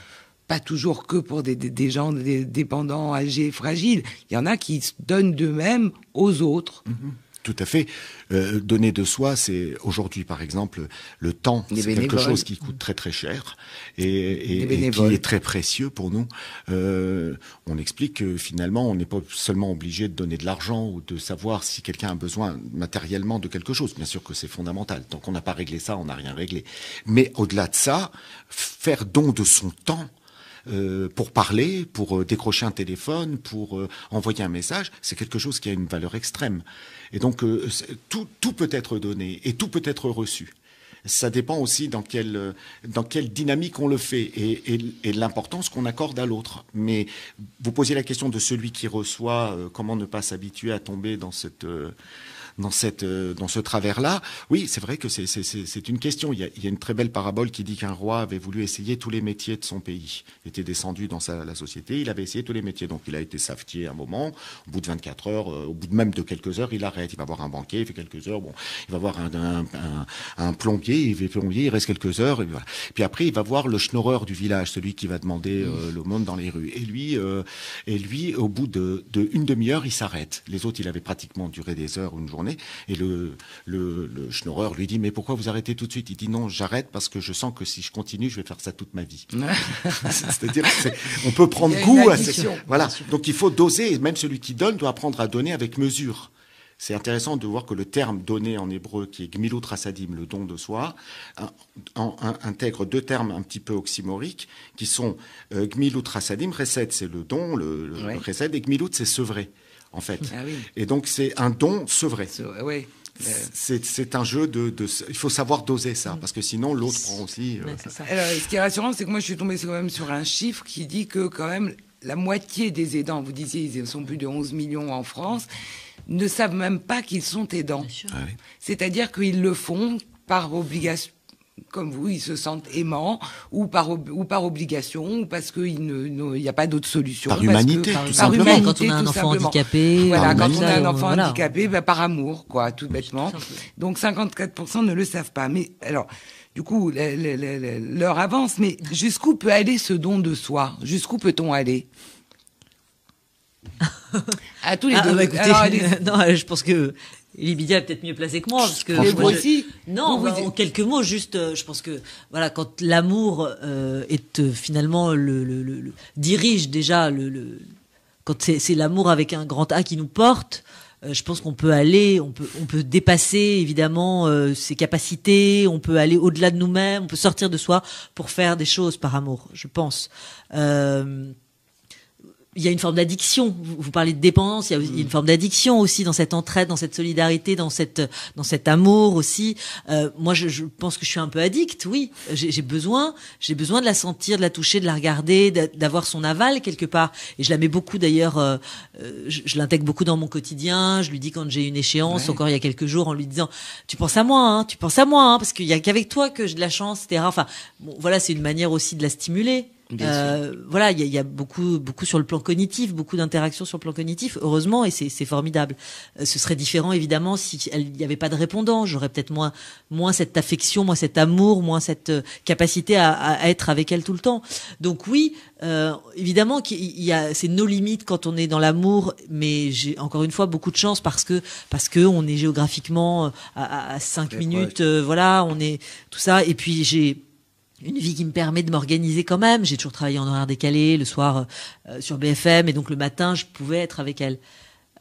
pas toujours que pour des, des, gens dépendants, âgés, fragiles. Il y en a qui se donnent d'eux-mêmes aux autres. Mhm. Tout à fait. Euh, donner de soi, c'est aujourd'hui, par exemple, le temps, c'est quelque chose qui coûte très très cher et, et, qui est très précieux pour nous. Euh, on explique que finalement, on n'est pas seulement obligé de donner de l'argent ou de savoir si quelqu'un a besoin matériellement de quelque chose. Bien sûr que c'est fondamental. Tant qu'on n'a pas réglé ça, on n'a rien réglé. Mais au-delà de ça, faire don de son temps, euh, pour parler, pour euh, décrocher un téléphone, pour euh, envoyer un message, c'est quelque chose qui a une valeur extrême. Et donc tout, peut être donné et tout peut être reçu ça dépend aussi dans quelle, dans quelle dynamique on le fait et, et, et l'importance qu'on accorde à l'autre. Mais vous posiez la question de celui qui reçoit, comment ne pas s'habituer à tomber dans cette, dans, cette, euh, dans ce travers-là, oui, c'est vrai que c'est une question. Il y, a, il y, a, une très belle parabole qui dit qu'un roi avait voulu essayer tous les métiers de son pays. Il était descendu dans sa, la société, il avait essayé tous les métiers. Donc il a été savetier un moment, au bout de 24 heures, euh, au bout de même de quelques heures, il arrête. Il va voir un banquier, il fait quelques heures, bon, il va voir un, un, un, un plombier, il fait plombier, il reste quelques heures, et voilà. Puis après, il va voir le schnorreur du village, celui qui va demander euh, le monde dans les rues. Et lui, euh, et lui, au bout de, de une demi-heure, il s'arrête. Les autres, il avait pratiquement duré des heures, une journée. Et le, le, le schnorreur lui dit, mais pourquoi vous arrêtez tout de suite? Il dit, non, j'arrête parce que je sens que si je continue, je vais faire ça toute ma vie. [laughs] C'est-à-dire, on peut prendre goût à cette... Voilà. Donc il faut doser, et même celui qui donne doit apprendre à donner avec mesure. C'est intéressant de voir que le terme donné en hébreu, qui est gmilut rasadim, le don de soi, intègre deux termes un petit peu oxymoriques, qui sont euh, gmilut rasadim, resed c'est le don, le, le ouais. et gmilut c'est sevré en fait. Ah oui. Et donc c'est un don sevré. Oui. C'est un jeu de, de, Il faut savoir doser ça, parce que sinon l'autre prend aussi. Euh, Alors, ce qui est rassurant, c'est que moi je suis tombée quand même sur un chiffre qui dit que quand même la moitié des aidants, vous disiez, ils sont plus de 11 millions en France, ne savent même pas qu'ils sont aidants. Ah oui. C'est-à-dire qu'ils le font par obligation comme vous, ils se sentent aimants, ou par, ou par obligation, ou parce qu'il n'y a pas d'autre solution. Par humanité, que, par, tout par simplement. Humanité, quand on a un enfant simplement. handicapé. Voilà, quand on a un enfant voilà. handicapé, bah, par amour, quoi, tout bêtement. Donc 54% ne le savent pas. Mais alors, du coup, l'heure avance, mais jusqu'où peut aller ce don de soi? Jusqu'où peut-on aller? [laughs] À tous les ah, deux. Bah, écoutez, alors, [laughs] non, je pense que Libidia est peut-être mieux placée que moi parce que vous aussi. Non, vous, en quelques mots, juste, euh, je pense que voilà, quand l'amour euh, est euh, finalement le, le, le, le, dirige déjà le, le quand c'est l'amour avec un grand A qui nous porte. Euh, je pense qu'on peut aller, on peut, on peut dépasser évidemment euh, ses capacités, on peut aller au-delà de nous-mêmes, on peut sortir de soi pour faire des choses par amour. Je pense. Euh, il y a une forme d'addiction. Vous, vous, parlez de dépendance, il y a une forme d'addiction aussi dans cette entraide, dans cette solidarité, dans cette dans cet amour aussi. Euh, moi, je, je, pense que je suis un peu addict. Oui, j'ai besoin, j'ai besoin de la sentir, de la toucher, de la regarder, d'avoir son aval quelque part. Et je la mets beaucoup d'ailleurs. Euh, je, je l'intègre beaucoup dans mon quotidien. Je lui dis quand j'ai une échéance, ouais. encore il y a quelques jours, en lui disant "Tu penses à moi, hein, tu penses à moi, hein, parce qu'il y a qu'avec toi que j'ai de la chance, etc." Enfin, bon, voilà, c'est une manière aussi de la stimuler. Euh, voilà, il y a, y a, beaucoup, beaucoup sur le plan cognitif, beaucoup d'interactions sur le plan cognitif, heureusement, et c'est formidable. Euh, ce serait différent évidemment si il n'y avait pas de répondant. J'aurais peut-être moins, moins cette affection, moins cet amour, moins cette euh, capacité à, à, être avec elle tout le temps. Donc oui, euh, évidemment qu'il y a, c'est nos limites quand on est dans l'amour, mais j'ai encore une fois beaucoup de chance parce que parce que on est géographiquement à, à cinq minutes, euh, voilà, on est tout ça, et puis j'ai une vie qui me permet de m'organiser quand même. J'ai toujours travaillé en horaire décalé, le soir euh, sur BFM, et donc le matin, je pouvais être avec elle.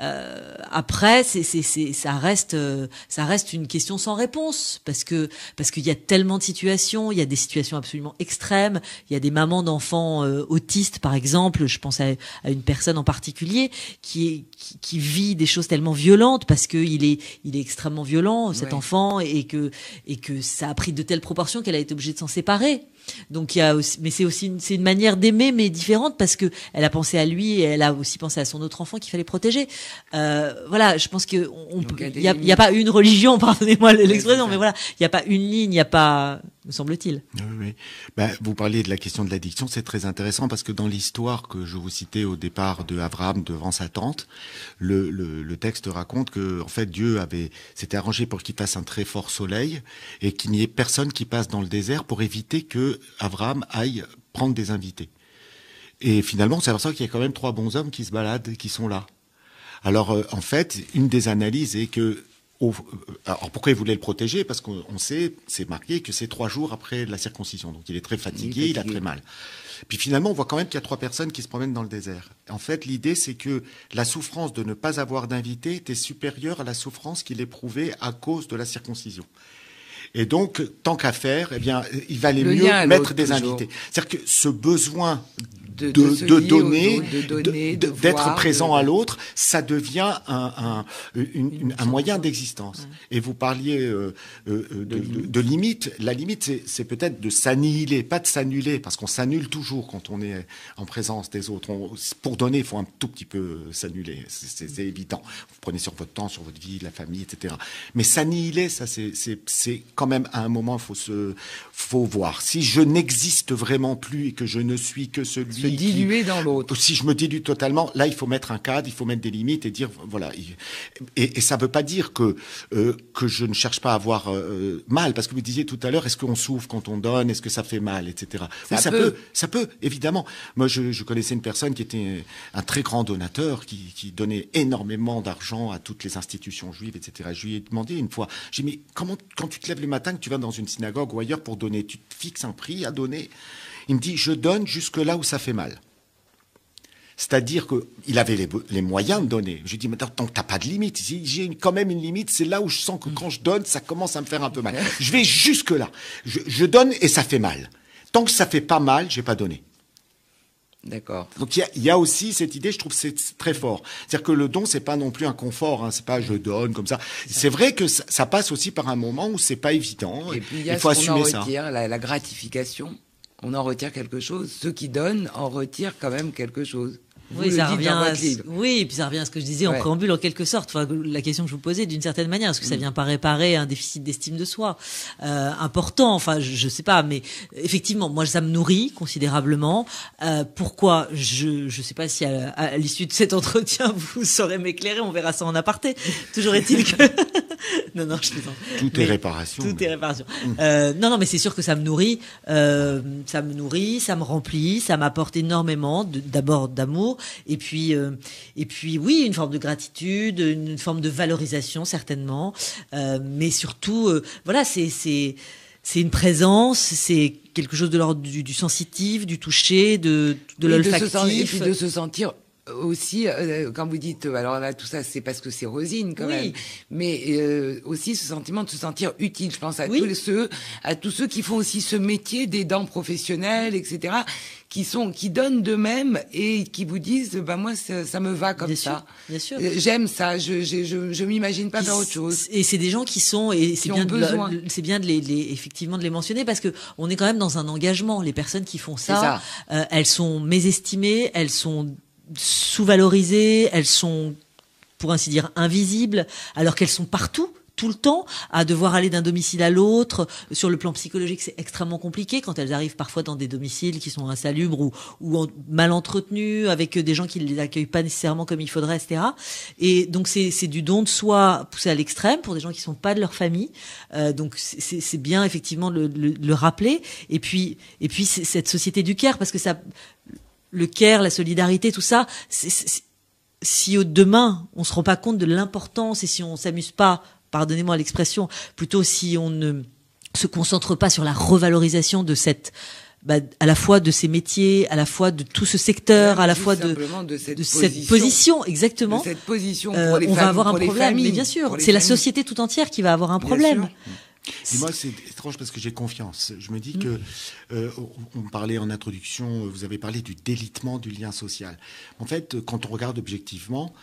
Euh, après, c'est, c'est, c'est, ça reste, euh, ça reste une question sans réponse parce que parce qu'il y a tellement de situations. Il y a des situations absolument extrêmes. Il y a des mamans d'enfants euh, autistes, par exemple. Je pense à, à, une personne en particulier qui, est, qui, qui vit des choses tellement violentes parce que il est il est extrêmement violent cet ouais. enfant et que et que ça a pris de telles proportions qu'elle a été obligée de s'en séparer. Donc il y a aussi, mais c'est aussi une, c'est une manière d'aimer mais différente parce que elle a pensé à lui et elle a aussi pensé à son autre enfant qu'il fallait protéger. Euh, voilà, je pense que on, il y a, y a, pas une religion, [laughs] pardonnez-moi l'expression, mais voilà, il y a pas une ligne, il y a pas me semble-t-il. Ben, vous parliez de la question de l'addiction, c'est très intéressant parce que dans l'histoire que je vous citais au départ de Abraham devant sa tante, le, texte raconte que en fait Dieu avait s'était arrangé pour qu'il fasse un très fort soleil et qu'il n'y ait personne qui passe dans le désert pour éviter que Abraham aille prendre des invités. Et finalement, pour ça qu'il y a quand même trois bons hommes qui se baladent, qui sont là. Alors, euh, en fait, une des analyses est que euh, alors pourquoi il voulait le protéger? Parce qu'on sait, c'est marqué que c'est trois jours après la circoncision. Donc il est très fatigué, il, a très mal. Puis finalement, on voit quand même qu'il y a trois personnes qui se promènent dans le désert. En fait, l'idée, c'est que la souffrance de ne pas avoir d'invité était supérieure à la souffrance qu'il éprouvait à cause de la circoncision. Et donc, tant qu'à faire, eh bien, il valait mieux mettre des invités. C'est-à-dire que ce besoin de, de, donner, d'être présent à l'autre, ça devient un, un, un moyen d'existence. Et vous parliez euh, euh, de, de, limite. La limite, c'est peut-être de s'annihiler, pas de s'annuler, parce qu'on s'annule toujours quand on est en présence des autres. pour donner, il faut un tout petit peu s'annuler, c'est évident. Vous prenez sur votre temps, sur votre vie, la famille, etc. Mais s'annihiler, ça, c'est quand même à un moment, faut se, faut voir. Si je n'existe vraiment plus et que je ne suis que celui diluer dans l'autre. Si je me dilue totalement, là, il faut mettre un cadre, il faut mettre des limites et dire, voilà. Et, et ça ne veut pas dire que, euh, que je ne cherche pas à avoir euh, mal, parce que vous disiez tout à l'heure, est-ce qu'on souffre quand on donne, est-ce que ça fait mal, etc. Ça, ça peut. ça peut, évidemment. Moi, je, je, connaissais une personne qui était un très grand donateur, qui, qui donnait énormément d'argent à toutes les institutions juives, etc. Je lui ai demandé une fois, j'ai dit, mais comment, quand tu te lèves le matin, que tu vas dans une synagogue ou ailleurs pour donner, tu te fixes un prix à donner il me dit, je donne jusque là où ça fait mal. C'est-à-dire qu'il avait les, moyens de donner. Je lui dis, mais tant que tu n'as pas de limite, j'ai quand même une limite, c'est là où je sens que quand je donne, ça commence à me faire un peu mal. Je vais jusque là. Je, donne et ça fait mal. Tant que ça fait pas mal, j'ai pas donné. D'accord. Donc il y, a, aussi cette idée, je trouve c'est très fort. C'est-à-dire que le don c'est pas non plus un confort, hein, c'est pas je donne comme ça. C'est vrai que ça, passe aussi par un moment où c'est pas évident. Et puis il, y a faut assumer ça. la gratification on en retire quelque chose. Ceux qui donnent en retirent quand même quelque chose. Oui, ça revient à, oui, puis ça revient à ce que je disais en préambule en quelque sorte. Enfin, la question que je vous posais d'une certaine manière, est-ce que ça mm. vient pas réparer un déficit d'estime de soi euh, important Enfin, je, je sais pas, mais effectivement, moi, ça me nourrit considérablement. Euh, pourquoi Je je sais pas si à, l'issue de cet [laughs] entretien vous saurez m'éclairer. On verra ça en aparté. Toujours est-il que [laughs] [laughs] non, non, je plaisante. Tout est réparation. Tout est réparation. Euh, non, non, mais c'est sûr que ça me nourrit. Euh, ça me nourrit, ça me remplit, ça m'apporte énormément. D'abord d'amour, et puis, euh, et puis, oui, une forme de gratitude, une forme de valorisation certainement, euh, mais surtout, euh, voilà, c'est c'est c'est une présence, c'est quelque chose de l'ordre du, du, sensitif, du toucher, de, de l'olfactif. Et puis de se sentir aussi, euh, quand vous dites, alors là, tout ça, c'est parce que c'est Rosine quand même, mais euh, aussi ce sentiment de se sentir utile. Je pense à tous ceux, à tous ceux qui font aussi ce métier des dents professionnelles, etc., qui sont, qui donnent d'eux-mêmes et qui vous disent, bah moi, ça, me va comme ça. bien sûr. Euh, j'aime ça. Je, je, je, je m'imagine pas faire autre chose. Et c'est des gens qui sont, et c'est bien, c'est bien de les, les, effectivement de les mentionner parce que on est quand même dans un engagement. Les personnes qui font ça, ça. elles sont mésestimées, elles sont sous-valorisées, elles sont, pour ainsi dire, invisibles, alors qu'elles sont partout tout le temps à devoir aller d'un domicile à l'autre. Sur le plan psychologique, c'est extrêmement compliqué quand elles arrivent parfois dans des domiciles qui sont insalubres ou, mal entretenus, avec des gens qui ne les accueillent pas nécessairement comme il faudrait, etc. Et donc c'est du don de soi poussé à l'extrême pour des gens qui sont pas de leur famille. Euh, donc c'est bien effectivement de le, le, rappeler. Et puis et puis cette société du care parce que ça le care, la solidarité, tout ça, si demain on se rend pas compte de l'importance et si on s'amuse pas, pardonnez-moi l'expression, plutôt si on ne se concentre pas sur la revalorisation de cette bah, à la fois de ces métiers, à la fois de tout ce secteur, à la fois de, de, cette, position, exactement. cette position pour euh, on va avoir un problème, mais bien sûr, c'est la société tout entière qui va avoir un problème. Moi, c'est étrange parce que j'ai confiance. Je me dis mm. que, euh, on parlait en introduction, vous avez parlé du délitement du lien social. En fait, quand on regarde objectivement,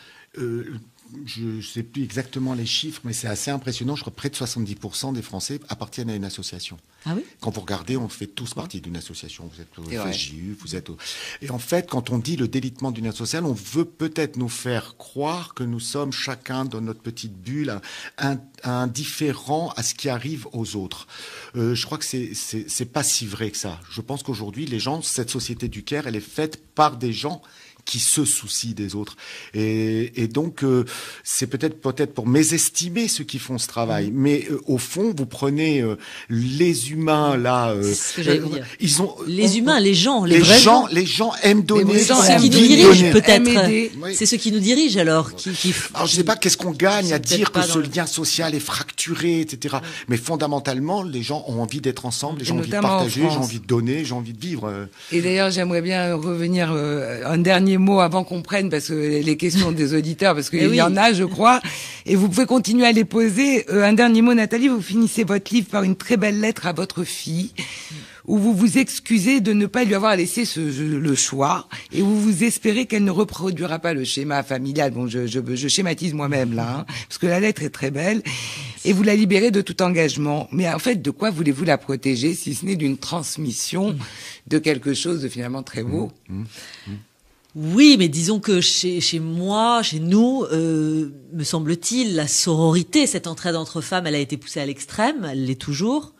je ne sais plus exactement les chiffres, mais c'est assez impressionnant. Je crois que près de 70% des Français appartiennent à une association. Ah oui? Quand vous regardez, on fait tous partie d'une association. Vous êtes au FJU, vous êtes au... Et en fait, quand on dit le délitement d'une association, on veut peut-être nous faire croire que nous sommes chacun dans notre petite bulle, indifférents à ce qui arrive aux autres. Euh, je crois que c'est, c'est pas si vrai que ça. Je pense qu'aujourd'hui, les gens, cette société du Caire, elle est faite par des gens qui se soucient des autres. Et, et donc, euh, c'est peut-être peut-être pour mésestimer ceux qui font ce travail. Mm. Mais euh, au fond, vous prenez euh, les humains là. ce que dire. Ils ont les humains, les gens, les, vrais gens, les gens aiment donner. C'est ceux qui nous dirigent peut-être. C'est ceux qui nous dirigent alors. Qui, qui... Alors je sais pas qu'est-ce qu'on gagne à dire que ce lien social est fracturé, etc. Mais fondamentalement, les gens ont envie d'être ensemble, les gens ont envie de partager, j'ai envie de donner, j'ai envie de vivre. Et d'ailleurs, j'aimerais bien revenir un dernier mots avant qu'on prenne parce que les questions des auditeurs, parce qu'il eh y en a, je crois, et vous pouvez continuer à les poser. Euh, un dernier mot, Nathalie, vous finissez votre livre par une très belle lettre à votre fille où vous vous excusez de ne pas lui avoir laissé ce, le choix et où vous espérez qu'elle ne reproduira pas le schéma familial. Bon, je, je, je schématise moi-même là, hein, parce que la lettre est très belle, et vous la libérez de tout engagement. Mais en fait, de quoi voulez-vous la protéger si ce n'est d'une transmission de quelque chose de finalement très beau? Mmh. Mmh. Mmh. Oui, mais disons que chez, moi, chez nous, euh, me semble-t-il, la sororité, cette entraide entre femmes, elle a été poussée à l'extrême, elle l'est toujours.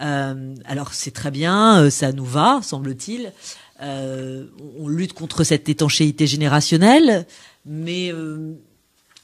Euh, alors c'est très bien, euh, ça nous va, semble-t-il. On lutte contre cette étanchéité générationnelle, mais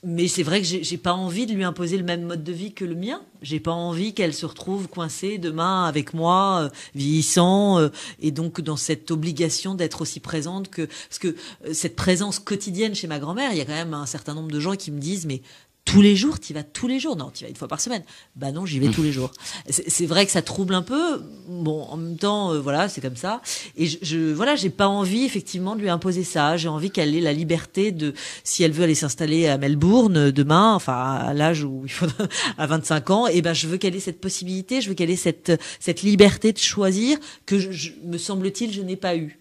mais c'est vrai que j'ai pas envie de lui imposer le même mode de vie que le mien. J'ai pas envie qu'elle se retrouve coincée demain avec moi, euh, vieillissant, euh, et donc dans cette obligation d'être aussi présente que parce que euh, cette présence quotidienne chez ma grand-mère, il y a quand même un certain nombre de gens qui me disent mais tous les jours, tu vas tous les jours. Non, tu vas une fois par semaine. Bah non, j'y vais tous les jours. C'est vrai que ça trouble un peu. Bon, en même temps, euh, voilà, c'est comme ça. Et je, je voilà, j'ai pas envie effectivement de lui imposer ça. J'ai envie qu'elle ait la liberté de, si elle veut aller s'installer à Melbourne euh, demain, enfin à l'âge où il faut [laughs] à 25 ans, et eh ben je veux qu'elle ait cette possibilité, je veux qu'elle ait cette cette liberté de choisir que je, me semble-t-il je n'ai pas eu.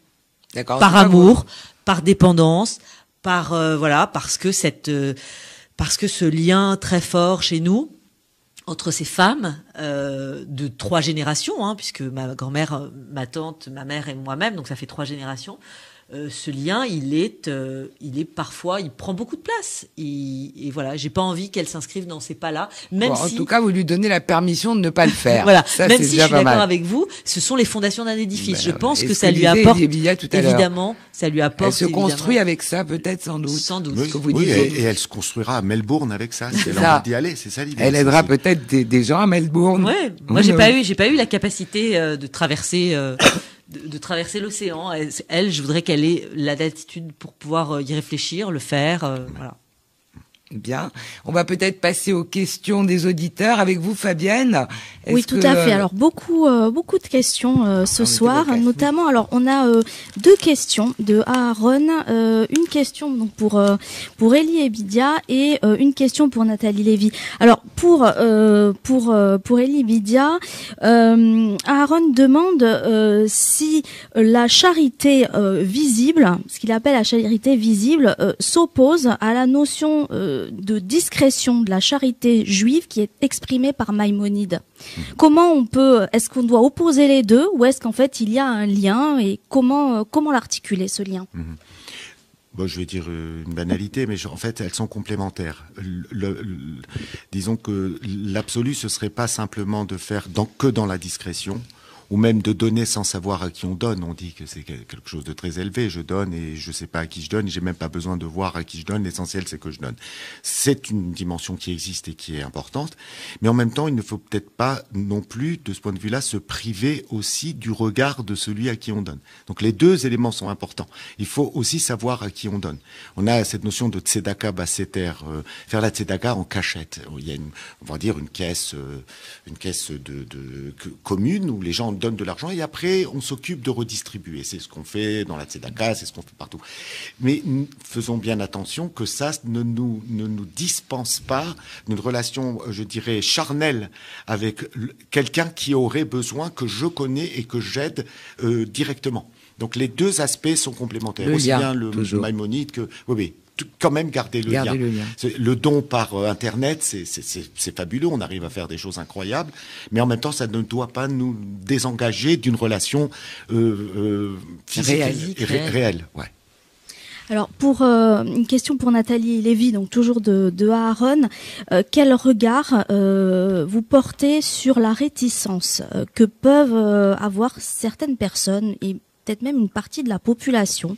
Par amour, par dépendance, par euh, voilà, parce que cette parce que ce lien très fort chez nous entre ces femmes euh, de trois générations, hein, puisque ma grand-mère, ma tante, ma mère et moi-même, donc ça fait trois générations, euh, ce lien, il est, euh, il est parfois, il prend beaucoup de place. Et, et voilà, j'ai pas envie qu'elle s'inscrive dans ces pas-là, même En tout cas, vous lui donnez la permission de ne pas le [laughs] faire. voilà, même si je suis d'accord avec vous, ce sont les fondations d'un édifice. Ben je pense que ça lui apporte, évidemment, ça lui apporte. Elle se construit avec ça, peut-être, sans doute. Sans doute. Oui, et, elle se construira à Melbourne avec ça. Si elle a envie d'y aller, c'est ça l'idée. Elle aidera peut-être des, gens à Melbourne. Ouais. Moi, j'ai pas eu, j'ai pas eu la capacité euh, de traverser de, traverser l'océan. Elle, je voudrais qu'elle ait la latitude pour pouvoir euh, y réfléchir, le faire. Euh, voilà. Bien. On va peut-être passer aux questions des auditeurs avec vous, Fabienne. Oui, tout à fait. Alors beaucoup, euh, beaucoup de questions euh, ce soir, notamment. Alors on a euh, deux questions de Aaron, une question donc pour pour Elie Ebidia et une question pour Nathalie Lévy. Alors pour pour pour Elie Ebidia, Aaron demande si la charité visible, ce qu'il appelle la charité visible, s'oppose à la notion de discrétion de la charité juive qui est exprimée par Maïmonide. Comment on peut, est-ce qu'on doit opposer les deux ou est-ce qu'en fait il y a un lien et comment, euh, comment l'articuler ce lien? Mhm. Bon, je vais dire euh, une banalité, mais en fait, elles sont complémentaires. disons que l'absolu, ce serait pas simplement de faire que dans la discrétion, ou même de donner sans savoir à qui on donne. On dit que c'est quelque chose de très élevé. Je donne et je sais pas à qui je donne. J'ai même pas besoin de voir à qui je donne. L'essentiel, c'est que je donne. C'est une dimension qui existe et qui est importante. Mais en même temps, il ne faut peut-être pas non plus, de ce point de vue-là, se priver aussi du regard de celui à qui on donne. Donc les deux éléments sont importants. Il faut aussi savoir à qui on donne. On a cette notion de tzedaka basseter, euh, faire la tzedaka en cachette. Il y a une, on va dire une caisse, euh, une caisse de, de commune où les gens donne de l'argent et après on s'occupe de redistribuer. C'est ce qu'on fait dans la Tzedaka, c'est ce qu'on fait partout. Mais faisons bien attention que ça ne nous, ne nous dispense pas d'une relation, je dirais, charnelle avec quelqu'un qui aurait besoin que je connais et que j'aide euh, directement. Donc les deux aspects sont complémentaires. Aussi bien le Maïmonide que... Oui, oui quand même garder le lien. Le, don par euh, Internet, c'est fabuleux, on arrive à faire des choses incroyables, mais en même temps, ça ne doit pas nous désengager d'une relation euh, euh physique réelle. ouais. Alors pour euh, une question pour Nathalie Lévy, donc toujours de, de Aaron, euh, quel regard euh, vous portez sur la réticence que peuvent avoir certaines personnes et peut-être même une partie de la population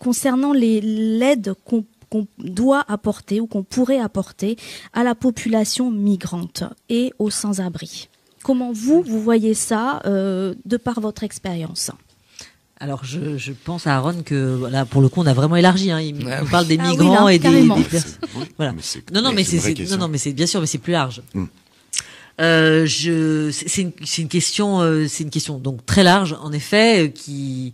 concernant l'aide qu'on qu'on doit apporter ou qu'on pourrait apporter à la population migrante et aux sans-abri. Comment vous, vous voyez ça de par votre expérience? Alors je, je, pense à Aaron que là pour le coup on a vraiment élargi. Hein. Il parle des ah migrants et des, voilà. Non non mais c'est non non mais c'est bien sûr mais c'est plus large. Mm. Euh, je c'est une, une, question euh, c'est une question donc très large en effet euh, qui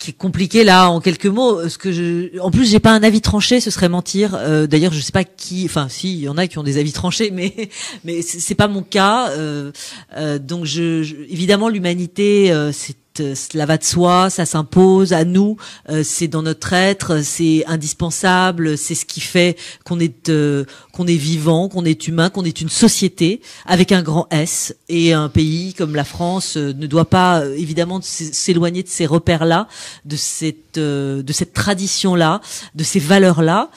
qui est compliqué là en quelques mots. Ce que je, en plus, j'ai pas un avis tranché, ce serait mentir. Euh, D'ailleurs, je sais pas qui, enfin, si, il y en a qui ont des avis tranchés, [laughs] mais mais c'est pas mon cas. Euh, euh, donc, je, évidemment, l'humanité, euh, c'est cela va de soi, ça s'impose à nous, euh, c'est dans notre être, c'est indispensable, c'est ce qui fait qu'on est euh, qu'on est vivant, qu'on est humain, qu'on est une société avec un grand S et un pays comme la France euh, ne doit pas évidemment s'éloigner de ces repères-là, de cette de cette tradition-là, de ces valeurs-là.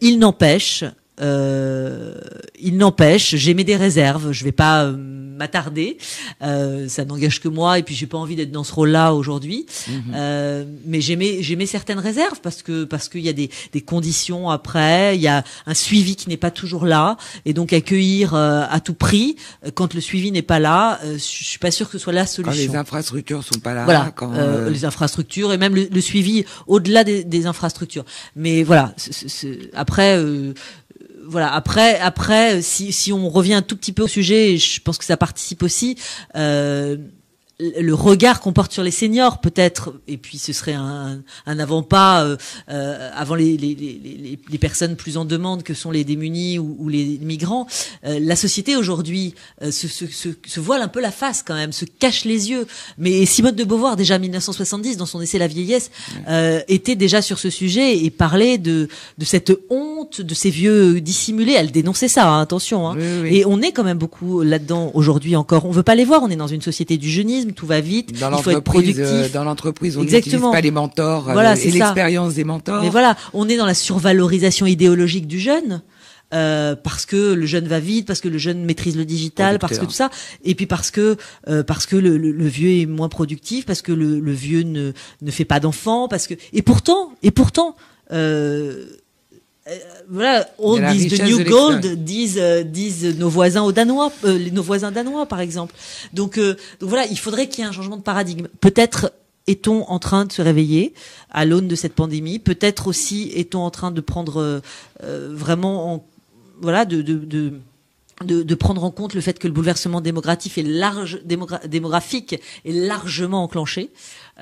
il n'empêche euh, il n'empêche, j'ai des réserves. Je vais pas euh, m'attarder. Euh, ça n'engage que moi, et puis j'ai pas envie d'être dans ce rôle-là aujourd'hui. Mhm. Euh, mais j'ai mes, certaines réserves parce que parce qu'il y a des, des conditions après. Il y a un suivi qui n'est pas toujours là, et donc accueillir euh, à tout prix quand le suivi n'est pas là, je suis pas sûr que ce soit la solution. Quand les infrastructures sont pas là. Voilà. Quand, les infrastructures et même le, suivi au-delà des, des, infrastructures. Mais voilà. après voilà. Après, après, si, si on revient un tout petit peu au sujet, je pense que ça participe aussi. Euh, le regard qu'on porte sur les seniors peut-être et puis ce serait un, un avant-pas euh, euh, avant les, les, les, les, personnes plus en demande que sont les démunis ou, ou les migrants. Euh, la société aujourd'hui euh, se, se, se, se, voile un peu la face quand même se cache les yeux. Mais Simone de Beauvoir déjà en 1970 dans son essai La vieillesse euh, était déjà sur ce sujet et parlait de, de cette honte de ces vieux dissimulés. Elle dénonçait ça hein, attention hein. et on est quand même beaucoup là-dedans aujourd'hui encore. On veut pas les voir on est dans une société du jeunisme tout va vite, dans il faut être productif. Euh, dans l'entreprise, on n'utilise pas les mentors voilà, euh, et l'expérience des mentors. Mais voilà, on est dans la survalorisation idéologique du jeune. Euh, parce que le jeune va vite, parce que le jeune maîtrise le digital, parce que tout ça, et puis parce que euh, parce que le, le, vieux est moins productif, parce que le, le vieux ne ne fait pas d'enfants, parce que et pourtant et pourtant euh, voilà, all these the new gold, disent, euh, disent nos voisins au danois, euh, nos voisins danois par exemple. Donc, donc voilà, il faudrait qu'il y ait un changement de paradigme. Peut-être est-on en train de se réveiller à l'aune de cette pandémie Peut-être aussi est-on en train de prendre vraiment, en, voilà, de, de, de de, de, prendre en compte le fait que le bouleversement démographique est large, démographique est largement enclenché.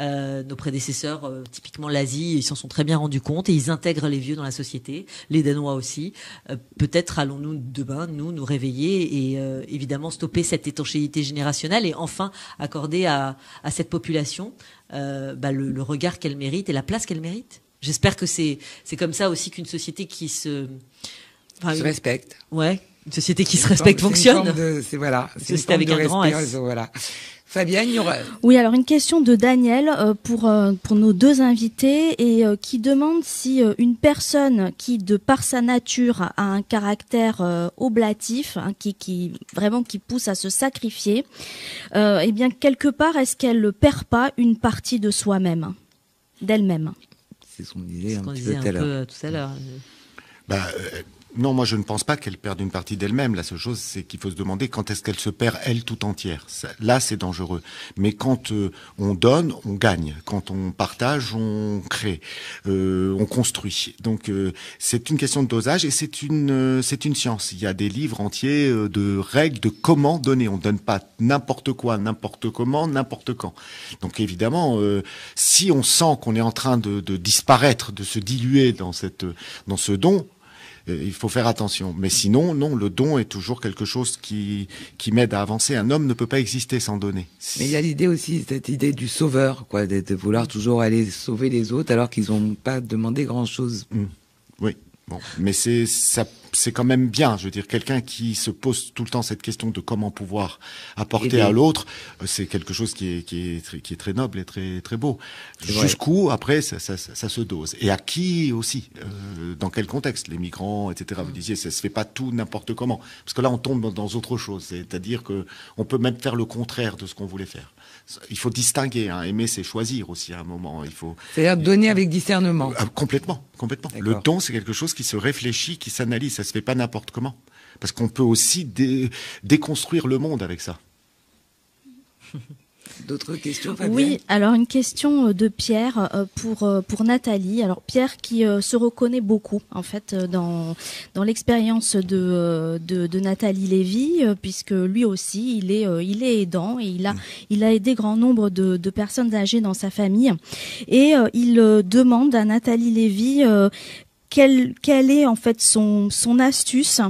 Euh, nos prédécesseurs, euh, typiquement l'Asie, ils s'en sont très bien rendus compte et ils intègrent les vieux dans la société, les Danois aussi. Euh, peut-être allons-nous demain, nous, nous réveiller et euh, évidemment stopper cette étanchéité générationnelle et enfin accorder à, à cette population bah, le, le, regard qu'elle mérite et la place qu'elle mérite. J'espère que c'est c'est comme ça aussi qu'une société qui se enfin, se respecte. Ouais, une société qui se respecte fonctionne. C'est voilà, c'est avec un grand S. Voilà. Fabienne, il y aura... Oui, alors une question de Daniel euh, pour euh, pour nos deux invités et euh, qui demande si une personne qui, de par sa nature, a un caractère oblatif, hein, qui qui vraiment qui pousse à se sacrifier, eh bien quelque part, est-ce qu'elle ne perd pas une partie de soi-même, d'elle-même? C'est ce qu'on disait, un, disait un peu tout à l'heure. Bah, non, moi je ne pense pas qu'elle perde une partie d'elle-même. La seule chose, c'est qu'il faut se demander quand est-ce qu'elle se perd elle tout entière. là, c'est dangereux. Mais quand euh, on donne, on gagne. Quand on partage, on crée, euh, on construit. Donc euh, c'est une question de dosage et c'est une c'est une science. Il y a des livres entiers de règles de comment donner. On donne pas n'importe quoi, n'importe comment, n'importe quand. Donc évidemment, si on sent qu'on est en train de, de disparaître, de se diluer dans cette dans ce don, Euh, il faut faire attention. Mais sinon, non, le don est toujours quelque chose qui, qui m'aide à avancer. Un homme ne peut pas exister sans donner. Mais il y a l'idée aussi, cette idée du sauveur, quoi, de, vouloir toujours aller sauver les autres alors qu'ils n'ont pas demandé grand-chose. Mmh. Oui. Bon, mais c'est ça c'est quand même bien. Je veux dire, quelqu'un qui se pose tout le temps cette question de comment pouvoir apporter à l'autre, euh, c'est quelque chose qui est, qui, est très, qui est très noble et très, très beau. Jusqu'où, après, ça, ça, ça, se dose. Et à qui aussi euh, Dans quel contexte Les migrants, etc. Vous disiez, ça se fait pas tout n'importe comment. Parce que là, on tombe dans autre chose. C'est-à-dire que on peut même faire le contraire de ce qu'on voulait faire. Il faut distinguer. Hein. Aimer, c'est choisir aussi à un moment. Il faut. C'est-à-dire donner avec discernement. Ah, complètement, complètement. Le don, c'est quelque chose qui se réfléchit, qui s'analyse ça se fait pas n'importe comment. Parce qu'on peut aussi déconstruire le monde avec ça. [laughs] D'autres questions Oui, alors une question euh, de Pierre euh, pour euh, pour Nathalie. Alors Pierre qui se reconnaît beaucoup en fait dans dans l'expérience de, de, Nathalie Lévy puisque lui aussi il est il est aidant et il a mm. il a aidé grand nombre de, de personnes âgées dans sa famille et il demande à Nathalie Lévy quelle, est en fait son, son astuce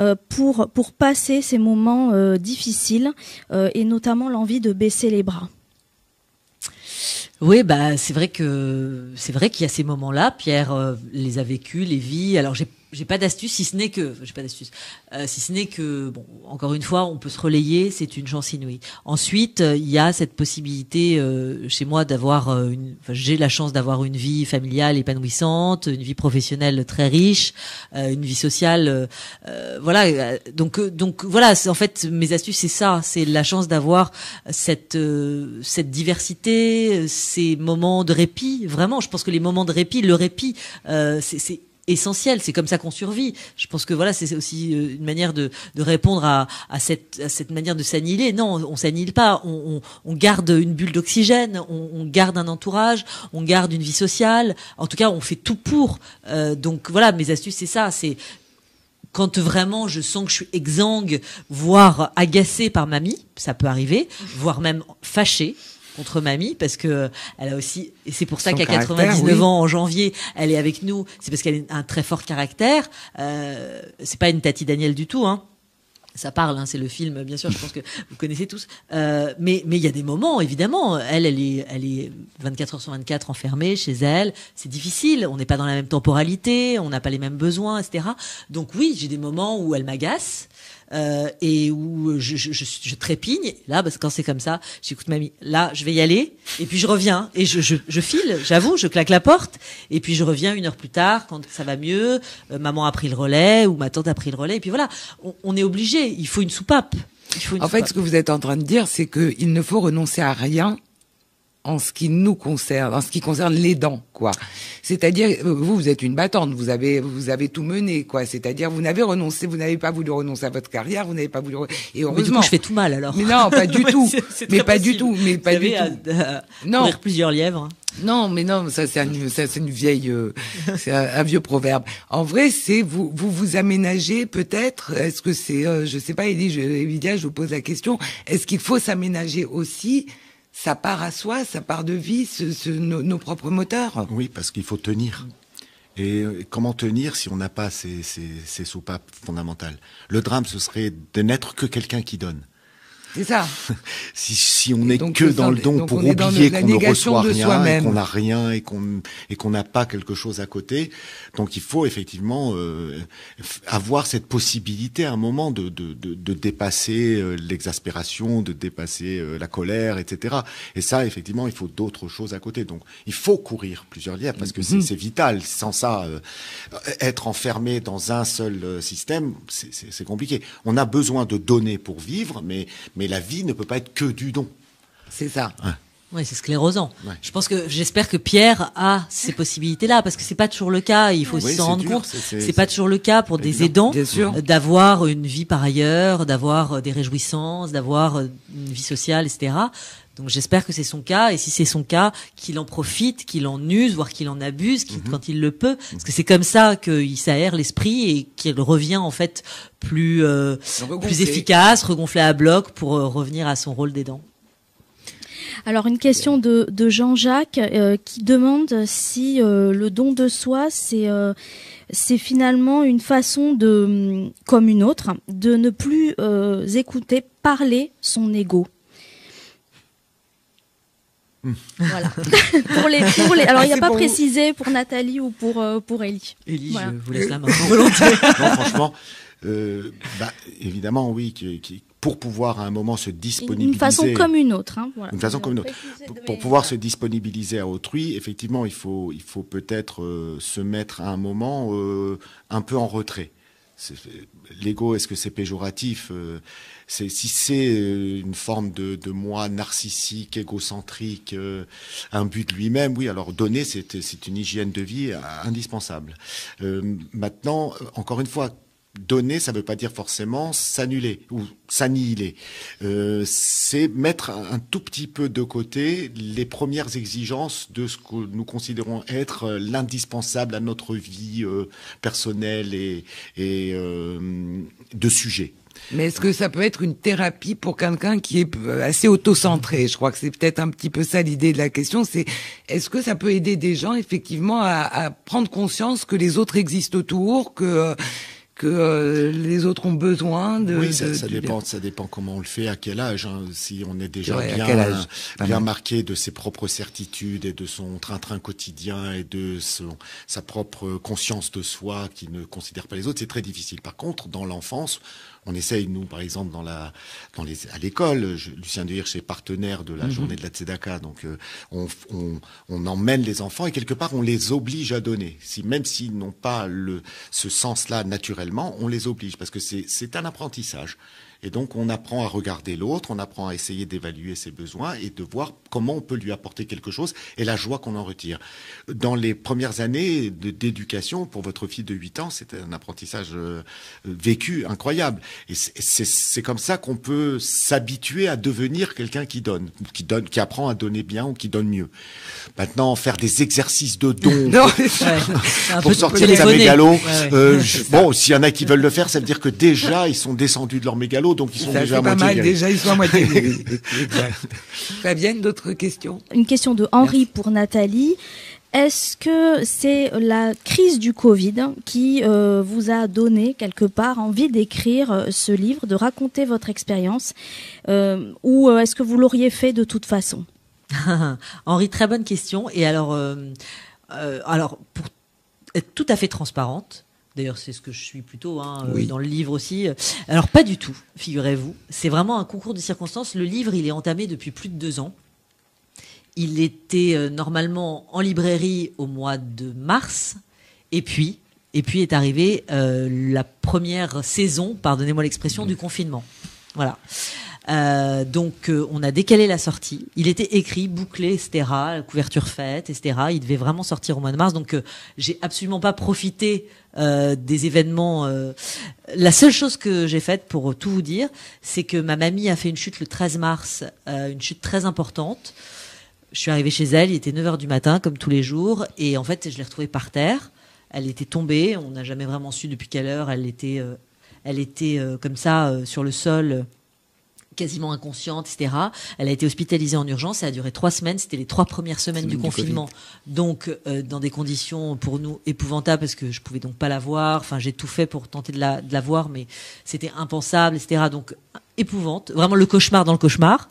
euh, pour, pour passer ces moments euh, difficiles euh, et notamment l'envie de baisser les bras? Oui, bah c'est vrai que c'est vrai qu'il y a ces moments-là. Pierre les a vécus, les vit. Alors j'ai j'ai pas d'astuce si ce n'est que j'ai pas d'astuce euh, si ce n'est que bon encore une fois on peut se relayer c'est une chance inouïe. Ensuite euh, il y a cette possibilité euh, chez moi d'avoir une j'ai la chance d'avoir une vie familiale épanouissante une vie professionnelle très riche une vie sociale voilà donc donc voilà en fait mes astuces c'est ça c'est la chance d'avoir cette cette diversité ces moments de répit vraiment je pense que les moments de répit le répit c'est essentiel. C'est comme ça qu'on survit. Je pense que voilà, c'est aussi euh, une manière de, de répondre à, à, cette, à cette manière de s'annihiler. Non, on, s'annihile pas. On, on, on, garde une bulle d'oxygène. On, on, garde un entourage. On garde une vie sociale. En tout cas, on fait tout pour. Euh, donc voilà, mes astuces, c'est ça. C'est quand vraiment je sens que je suis exsangue, voire agacée par mamie, ça peut arriver, voire même fâchée contre mamie parce que elle a aussi et c'est pour ça qu'à 99 ans en janvier elle est avec nous c'est parce qu'elle a un très fort caractère euh, c'est pas une Tati Daniel du tout hein ça parle, hein, c'est le film, bien sûr, je pense que vous connaissez tous. Euh, mais mais il y a des moments, évidemment. Elle, elle est, elle est 24 heures sur 24 enfermée chez elle. C'est difficile. On n'est pas dans la même temporalité, on n'a pas les mêmes besoins, etc. Donc oui, j'ai des moments où elle m'agace. Euh, et où je, je, je, je trépigne. Là, parce que quand c'est comme ça, j'écoute mamie. Là, je vais y aller, et puis je reviens et je, je, je file. J'avoue, je claque la porte, et puis je reviens une heure plus tard quand ça va mieux. Euh, maman a pris le relais ou ma tante a pris le relais, et puis voilà. On, on est obligé. Il faut une soupape. Il faut une en fait, ce que vous êtes en train de dire, c'est qu'il ne faut renoncer à rien en ce qui nous concerne, en ce qui concerne les dents, quoi. C'est-à-dire, vous, vous êtes une battante, vous avez, vous avez tout mené, quoi. C'est-à-dire, vous n'avez renoncé, vous n'avez pas voulu renoncer à votre carrière, vous n'avez pas voulu, et heureusement. Mais du coup, je fais tout mal, alors. Mais non, pas du [laughs] tout. mais pas du tout, mais pas du tout. non. plusieurs lièvres. Non, mais non, ça c'est une vieille, euh, [laughs] c'est un, vieux proverbe. En vrai, c'est vous vous vous aménagez peut-être. Est-ce que c'est, euh, je sais pas, Elie, je, je vous pose la question. Est-ce qu'il faut s'aménager aussi ça part à soi, ça part de vie, ce, nos, propres moteurs. Oui, parce qu'il faut tenir. Et euh, comment tenir si on n'a pas ces, ces soupapes fondamentales? Le drame, ce serait de n'être que quelqu'un qui donne. C'est ça. [laughs] si, si on n'est que dans le don pour oublier qu'on ne reçoit rien, qu'on n'a rien et qu'on et qu'on n'a pas quelque chose à côté, donc il faut effectivement euh, avoir cette possibilité à un moment de de, de, de dépasser euh, l'exaspération, de dépasser euh, la colère, etc. Et ça, effectivement, il faut d'autres choses à côté. Donc il faut courir plusieurs liens parce que c'est mm-hmm. vital. Sans ça, être enfermé dans un seul système, c'est compliqué. On a besoin de donner pour vivre, mais mais mais la vie ne peut pas être que du don. C'est ça. Oui, c'est sclérosant. Je pense que j'espère que Pierre a ces [laughs] possibilités-là parce que c'est pas toujours le cas. Il faut s'en rendre compte. C'est pas toujours le cas pour des aidants d'avoir une vie par ailleurs, d'avoir des réjouissances, d'avoir une vie sociale, etc. Donc j'espère que c'est son cas, et si c'est son cas, qu'il en profite, qu'il en use, voire qu'il en abuse mhm. quand il le peut, parce que c'est comme ça qu'il s'aère l'esprit et qu'il revient en fait plus euh, plus efficace, regonflé à bloc pour euh, revenir à son rôle d'aidant. Alors une question de, Jean-Jacques euh, qui demande si euh, le don de soi c'est c'est finalement une façon de comme une autre de ne plus écouter parler son ego. Hmm. Voilà. [laughs] pour les, pour les, alors il n'y a pas précisé pour Nathalie ou pour pour Ellie. Ellie, je vous laisse la main [laughs] volontiers. non, franchement, euh, bah, évidemment, oui, qui, qui, pour pouvoir à un moment se disponibiliser. Une façon comme une autre. Hein, Une façon comme une autre. Pour, pouvoir se disponibiliser à autrui, effectivement, il faut, il faut peut-être euh, se mettre à un moment euh, un peu en retrait. L'ego, est-ce que c'est péjoratif euh, c'est, Si c'est une forme de, de moi narcissique, égocentrique, un but de lui-même, oui, alors donner, c'est, c'est une hygiène de vie indispensable. maintenant, encore une fois, donner, ça ne veut pas dire forcément s'annuler ou s'annihiler. Euh, c'est mettre un tout petit peu de côté les premières exigences de ce que nous considérons être l'indispensable à notre vie euh, personnelle et, et euh, de sujet. Mais est-ce que ça peut être une thérapie pour quelqu'un qui est assez auto-centré? Je crois que c'est peut-être un petit peu ça l'idée de la question. C'est est-ce que ça peut aider des gens effectivement à, à, prendre conscience que les autres existent autour, que que euh, les autres ont besoin de. Oui, ça, ça dépend. Ça dépend comment on le fait, à quel âge. Hein. Si on est déjà bien, bien marqué de ses propres certitudes et de son train-train quotidien et de son, sa propre conscience de soi, qui ne considère pas les autres, c'est très difficile. Par contre, dans l'enfance, on essaye, nous, par exemple, dans la, dans les, à l'école, Lucien de Hirsch est partenaire de la mhm. journée de la Tzedaka, donc euh, on, on, on, emmène les enfants et quelque part on les oblige à donner. Si même s'ils n'ont pas le, ce sens-là naturellement, on les oblige parce que c'est un apprentissage. Et donc, on apprend à regarder l'autre, on apprend à essayer d'évaluer ses besoins et de voir comment on peut lui apporter quelque chose et la joie qu'on en retire. Dans les premières années d'éducation, pour votre fille de 8 ans, c'était un apprentissage euh, vécu incroyable. Et c'est comme ça qu'on peut s'habituer à devenir quelqu'un qui donne, qui donne, qui apprend à donner bien ou qui donne mieux. Maintenant, faire des exercices de don [laughs] pour, sortir les mégalos. Euh, [laughs] bon, s'il y en a qui veulent le faire, ça veut dire que déjà ils sont descendus de leur mégalo donc ils sont déjà à pas mal, déjà ils sont à moitié [laughs] Fabienne, d'autres questions? Une question de Henri pour Nathalie. Est-ce que c'est la crise du Covid qui euh, vous a donné quelque part envie d'écrire euh, ce livre, de raconter votre expérience, euh, ou est-ce que vous l'auriez fait de toute façon? [laughs] Henri, très bonne question. Et alors, alors pour être tout à fait transparente, D'ailleurs, c'est ce que je suis plutôt hein, euh, dans le livre aussi. Alors, pas du tout, figurez-vous. C'est vraiment un concours de circonstances. Le livre, il est entamé depuis plus de deux ans. Il était euh, normalement en librairie au mois de mars. Et puis, et puis est arrivée euh, la première saison, pardonnez-moi l'expression, du confinement. Voilà. Euh, donc euh, on a décalé la sortie. Il était écrit, bouclé, etc. couverture faite, etc. Il devait vraiment sortir au mois de mars. Donc euh, j'ai absolument pas profité des événements. La seule chose que j'ai faite, pour tout vous dire, c'est que ma mamie a fait une chute le 13 mars, une chute très importante. Je suis arrivée chez elle, il était 9h du matin, comme tous les jours, et en fait, je l'ai retrouvée par terre. Elle était tombée, on n'a jamais vraiment su depuis quelle heure. Elle était, elle était comme ça sur le sol quasiment inconsciente, etc. Elle a été hospitalisée en urgence. Ça a duré trois semaines. C'était les trois premières semaines du confinement. donc, euh, dans des conditions pour nous épouvantables parce que je pouvais donc pas la voir. Enfin, j'ai tout fait pour tenter de la, de la voir, mais c'était impensable, etc. Donc, épouvante, vraiment le cauchemar dans le cauchemar.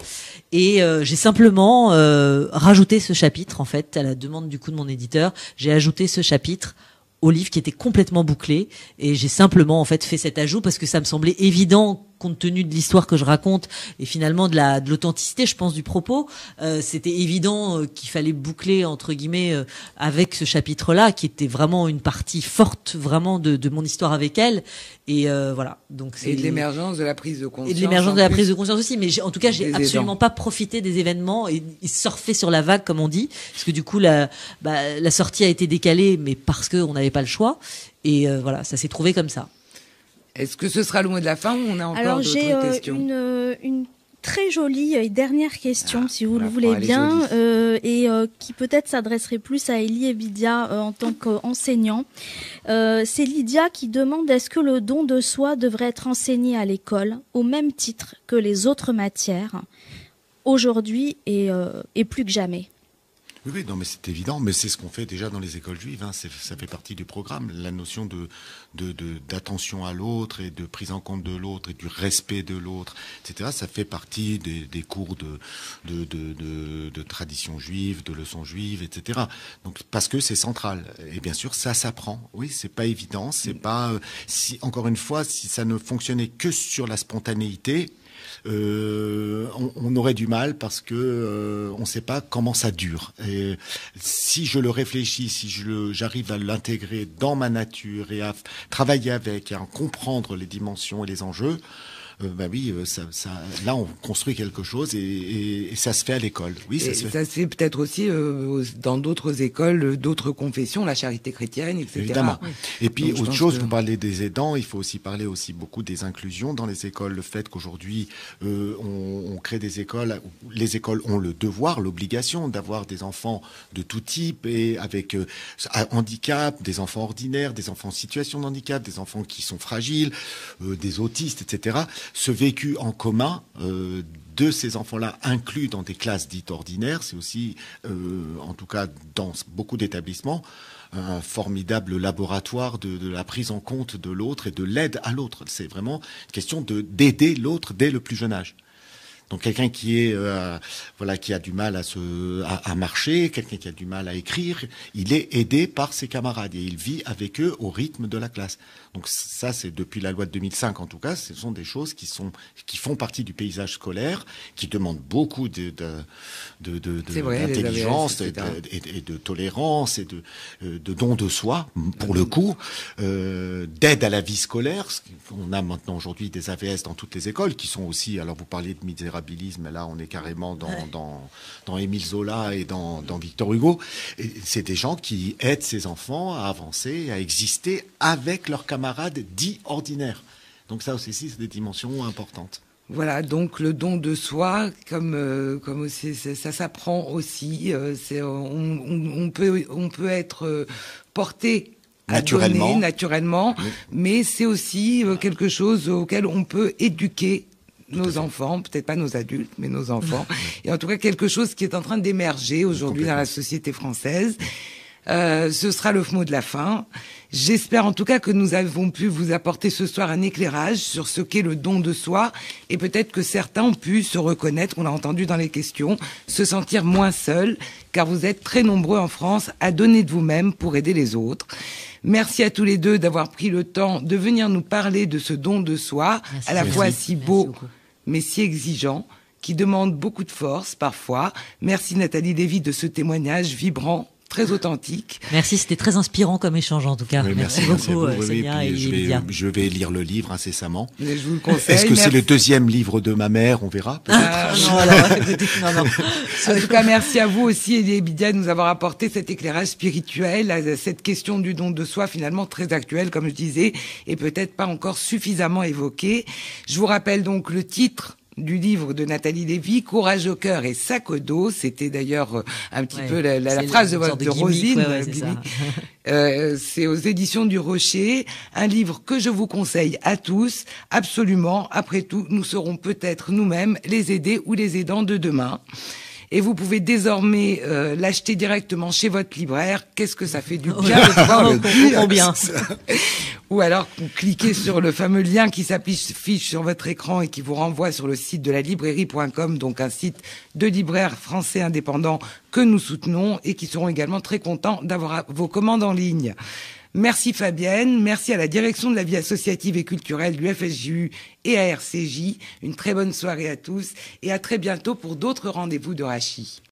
Et euh, j'ai simplement euh, rajouté ce chapitre, en fait, à la demande du coup de mon éditeur. J'ai ajouté ce chapitre au livre qui était complètement bouclé et j'ai simplement en fait fait cet ajout parce que ça me semblait évident compte tenu de l'histoire que je raconte et finalement de la de l'authenticité, je pense, du propos, euh, c'était évident euh, qu'il fallait boucler entre guillemets euh, avec ce chapitre-là, qui était vraiment une partie forte, vraiment de, de mon histoire avec elle. Et voilà. Donc c'est et de l'émergence de la prise de conscience. Et de l'émergence de la prise de conscience aussi. Mais en tout cas, j'ai absolument pas profité des événements et, surfer sur la vague, comme on dit, parce que du coup la bah, la sortie a été décalée, mais parce qu'on n'avait pas le choix. Et voilà, ça s'est trouvé comme ça. Est-ce que ce sera le mot de la fin ou on a encore d'autres euh, questions une, euh, une très jolie et dernière question, ah, si vous le voulez bien, euh, et euh, qui peut-être s'adresserait plus à Elie et Bidia euh, en tant qu'enseignant. C'est Lydia qui demande est-ce que le don de soi devrait être enseigné à l'école au même titre que les autres matières aujourd'hui et, et plus que jamais? Oui, oui, non, mais c'est évident, mais c'est ce qu'on fait déjà dans les écoles juives. Hein. Ça fait partie du programme, la notion de d'attention à l'autre et de prise en compte de l'autre et du respect de l'autre, etc. Ça fait partie des, des cours de de, de, de tradition juive, de leçons juives, etc. Donc parce que c'est central. Et bien sûr, ça s'apprend. Oui, c'est pas évident. C'est pas euh, si encore une fois, si ça ne fonctionnait que sur la spontanéité, euh, on, aurait du mal parce que euh, on ne sait pas comment ça dure. Et si je le réfléchis, si j'arrive à l'intégrer dans ma nature et à travailler avec, et à comprendre les dimensions et les enjeux, euh, bah oui, euh, ça, ça, là on construit quelque chose et, et, et ça se fait à l'école. Oui, ça se fait. Ça se fait peut-être aussi euh, dans d'autres écoles, d'autres confessions, la charité chrétienne, etc. Évidemment. Et puis autre chose, vous parlez des aidants, il faut aussi parler aussi beaucoup des inclusions dans les écoles. Le fait qu'aujourd'hui euh, on, on, crée des écoles, les écoles ont le devoir, l'obligation d'avoir des enfants de tout type et avec handicap, des enfants ordinaires, des enfants en situation de handicap, des enfants qui sont fragiles, des autistes, etc ce vécu en commun euh, de ces enfants-là inclus dans des classes dites ordinaires, c'est aussi, euh, en tout cas dans beaucoup d'établissements, un formidable laboratoire de, la prise en compte de l'autre et de l'aide à l'autre. C'est vraiment une question de d'aider l'autre dès le plus jeune âge. Donc quelqu'un qui est euh, voilà qui a du mal à se à, marcher, quelqu'un qui a du mal à écrire, il est aidé par ses camarades et il vit avec eux au rythme de la classe. Donc ça c'est depuis la loi de 2005 en tout cas, ce sont des choses qui sont qui font partie du paysage scolaire, qui demandent beaucoup de de d'intelligence et, de tolérance et de euh, de don de soi pour le coup, euh, d'aide à la vie scolaire. On a maintenant aujourd'hui des AVS dans toutes les écoles qui sont aussi alors vous parliez de misérabilité là on est carrément dans, dans, dans Émile Zola et dans, dans Victor Hugo. C'est des gens qui aident ces enfants à avancer, à exister avec leurs camarades dits ordinaires. Donc ça aussi, c'est des dimensions importantes. Voilà, donc le don de soi, comme euh, comme aussi, ça s'apprend aussi. Euh, c'est on, on, peut on peut être euh, porté naturellement, naturellement, mais c'est aussi quelque chose auquel on peut éduquer nos enfants, peut-être pas nos adultes, mais nos [laughs] enfants. Et en tout cas, quelque chose qui est en train d'émerger aujourd'hui dans la société française. Euh, ce sera le mot de la fin. J'espère en tout cas que nous avons pu vous apporter ce soir un éclairage sur ce qu'est le don de soi et peut-être que certains ont pu se reconnaître, on l'a entendu dans les questions, se sentir moins seuls car vous êtes très nombreux en France à donner de vous-même pour aider les autres. Merci à tous les deux d'avoir pris le temps de venir nous parler de ce don de soi, à la fois si beau mais si exigeant, qui demande beaucoup de force parfois. Merci Nathalie Lévy de ce témoignage vibrant très authentique. Merci, c'était très inspirant comme échange en tout cas. merci, beaucoup, euh, Sonia et je, vais, je vais lire le livre incessamment. je vous le conseille. Est-ce que c'est le deuxième livre de ma mère? On verra. Ah, non, [laughs] alors, [laughs] non, non. En tout cas, merci à vous aussi, Elie Bidia, de nous avoir apporté cet éclairage spirituel, à cette question du don de soi, finalement très actuelle, comme je disais, et peut-être pas encore suffisamment évoquée. Je vous rappelle donc le titre du livre de Nathalie Lévy, Courage au cœur et sac au dos. C'était d'ailleurs euh, un petit peu la, phrase de, de, Rosine. Euh, c'est aux éditions du Rocher, un livre que je vous conseille à tous, absolument. Après tout, nous serons peut-être nous-mêmes les aidés ou les aidants de demain et vous pouvez désormais euh, l'acheter directement chez votre libraire. Qu'est-ce que ça fait du [laughs] bien de pouvoir le bien. [laughs] Ou alors cliquez sur le fameux lien qui s'affiche sur votre écran et qui vous renvoie sur le site de la librairie.com, donc un site de libraires français indépendants que nous soutenons et qui seront également très contents d'avoir vos commandes en ligne. Merci Fabienne, merci à la direction de la vie associative et culturelle du FSJU et à RCJ. Une très bonne soirée à tous et à très bientôt pour d'autres rendez-vous de Rachi.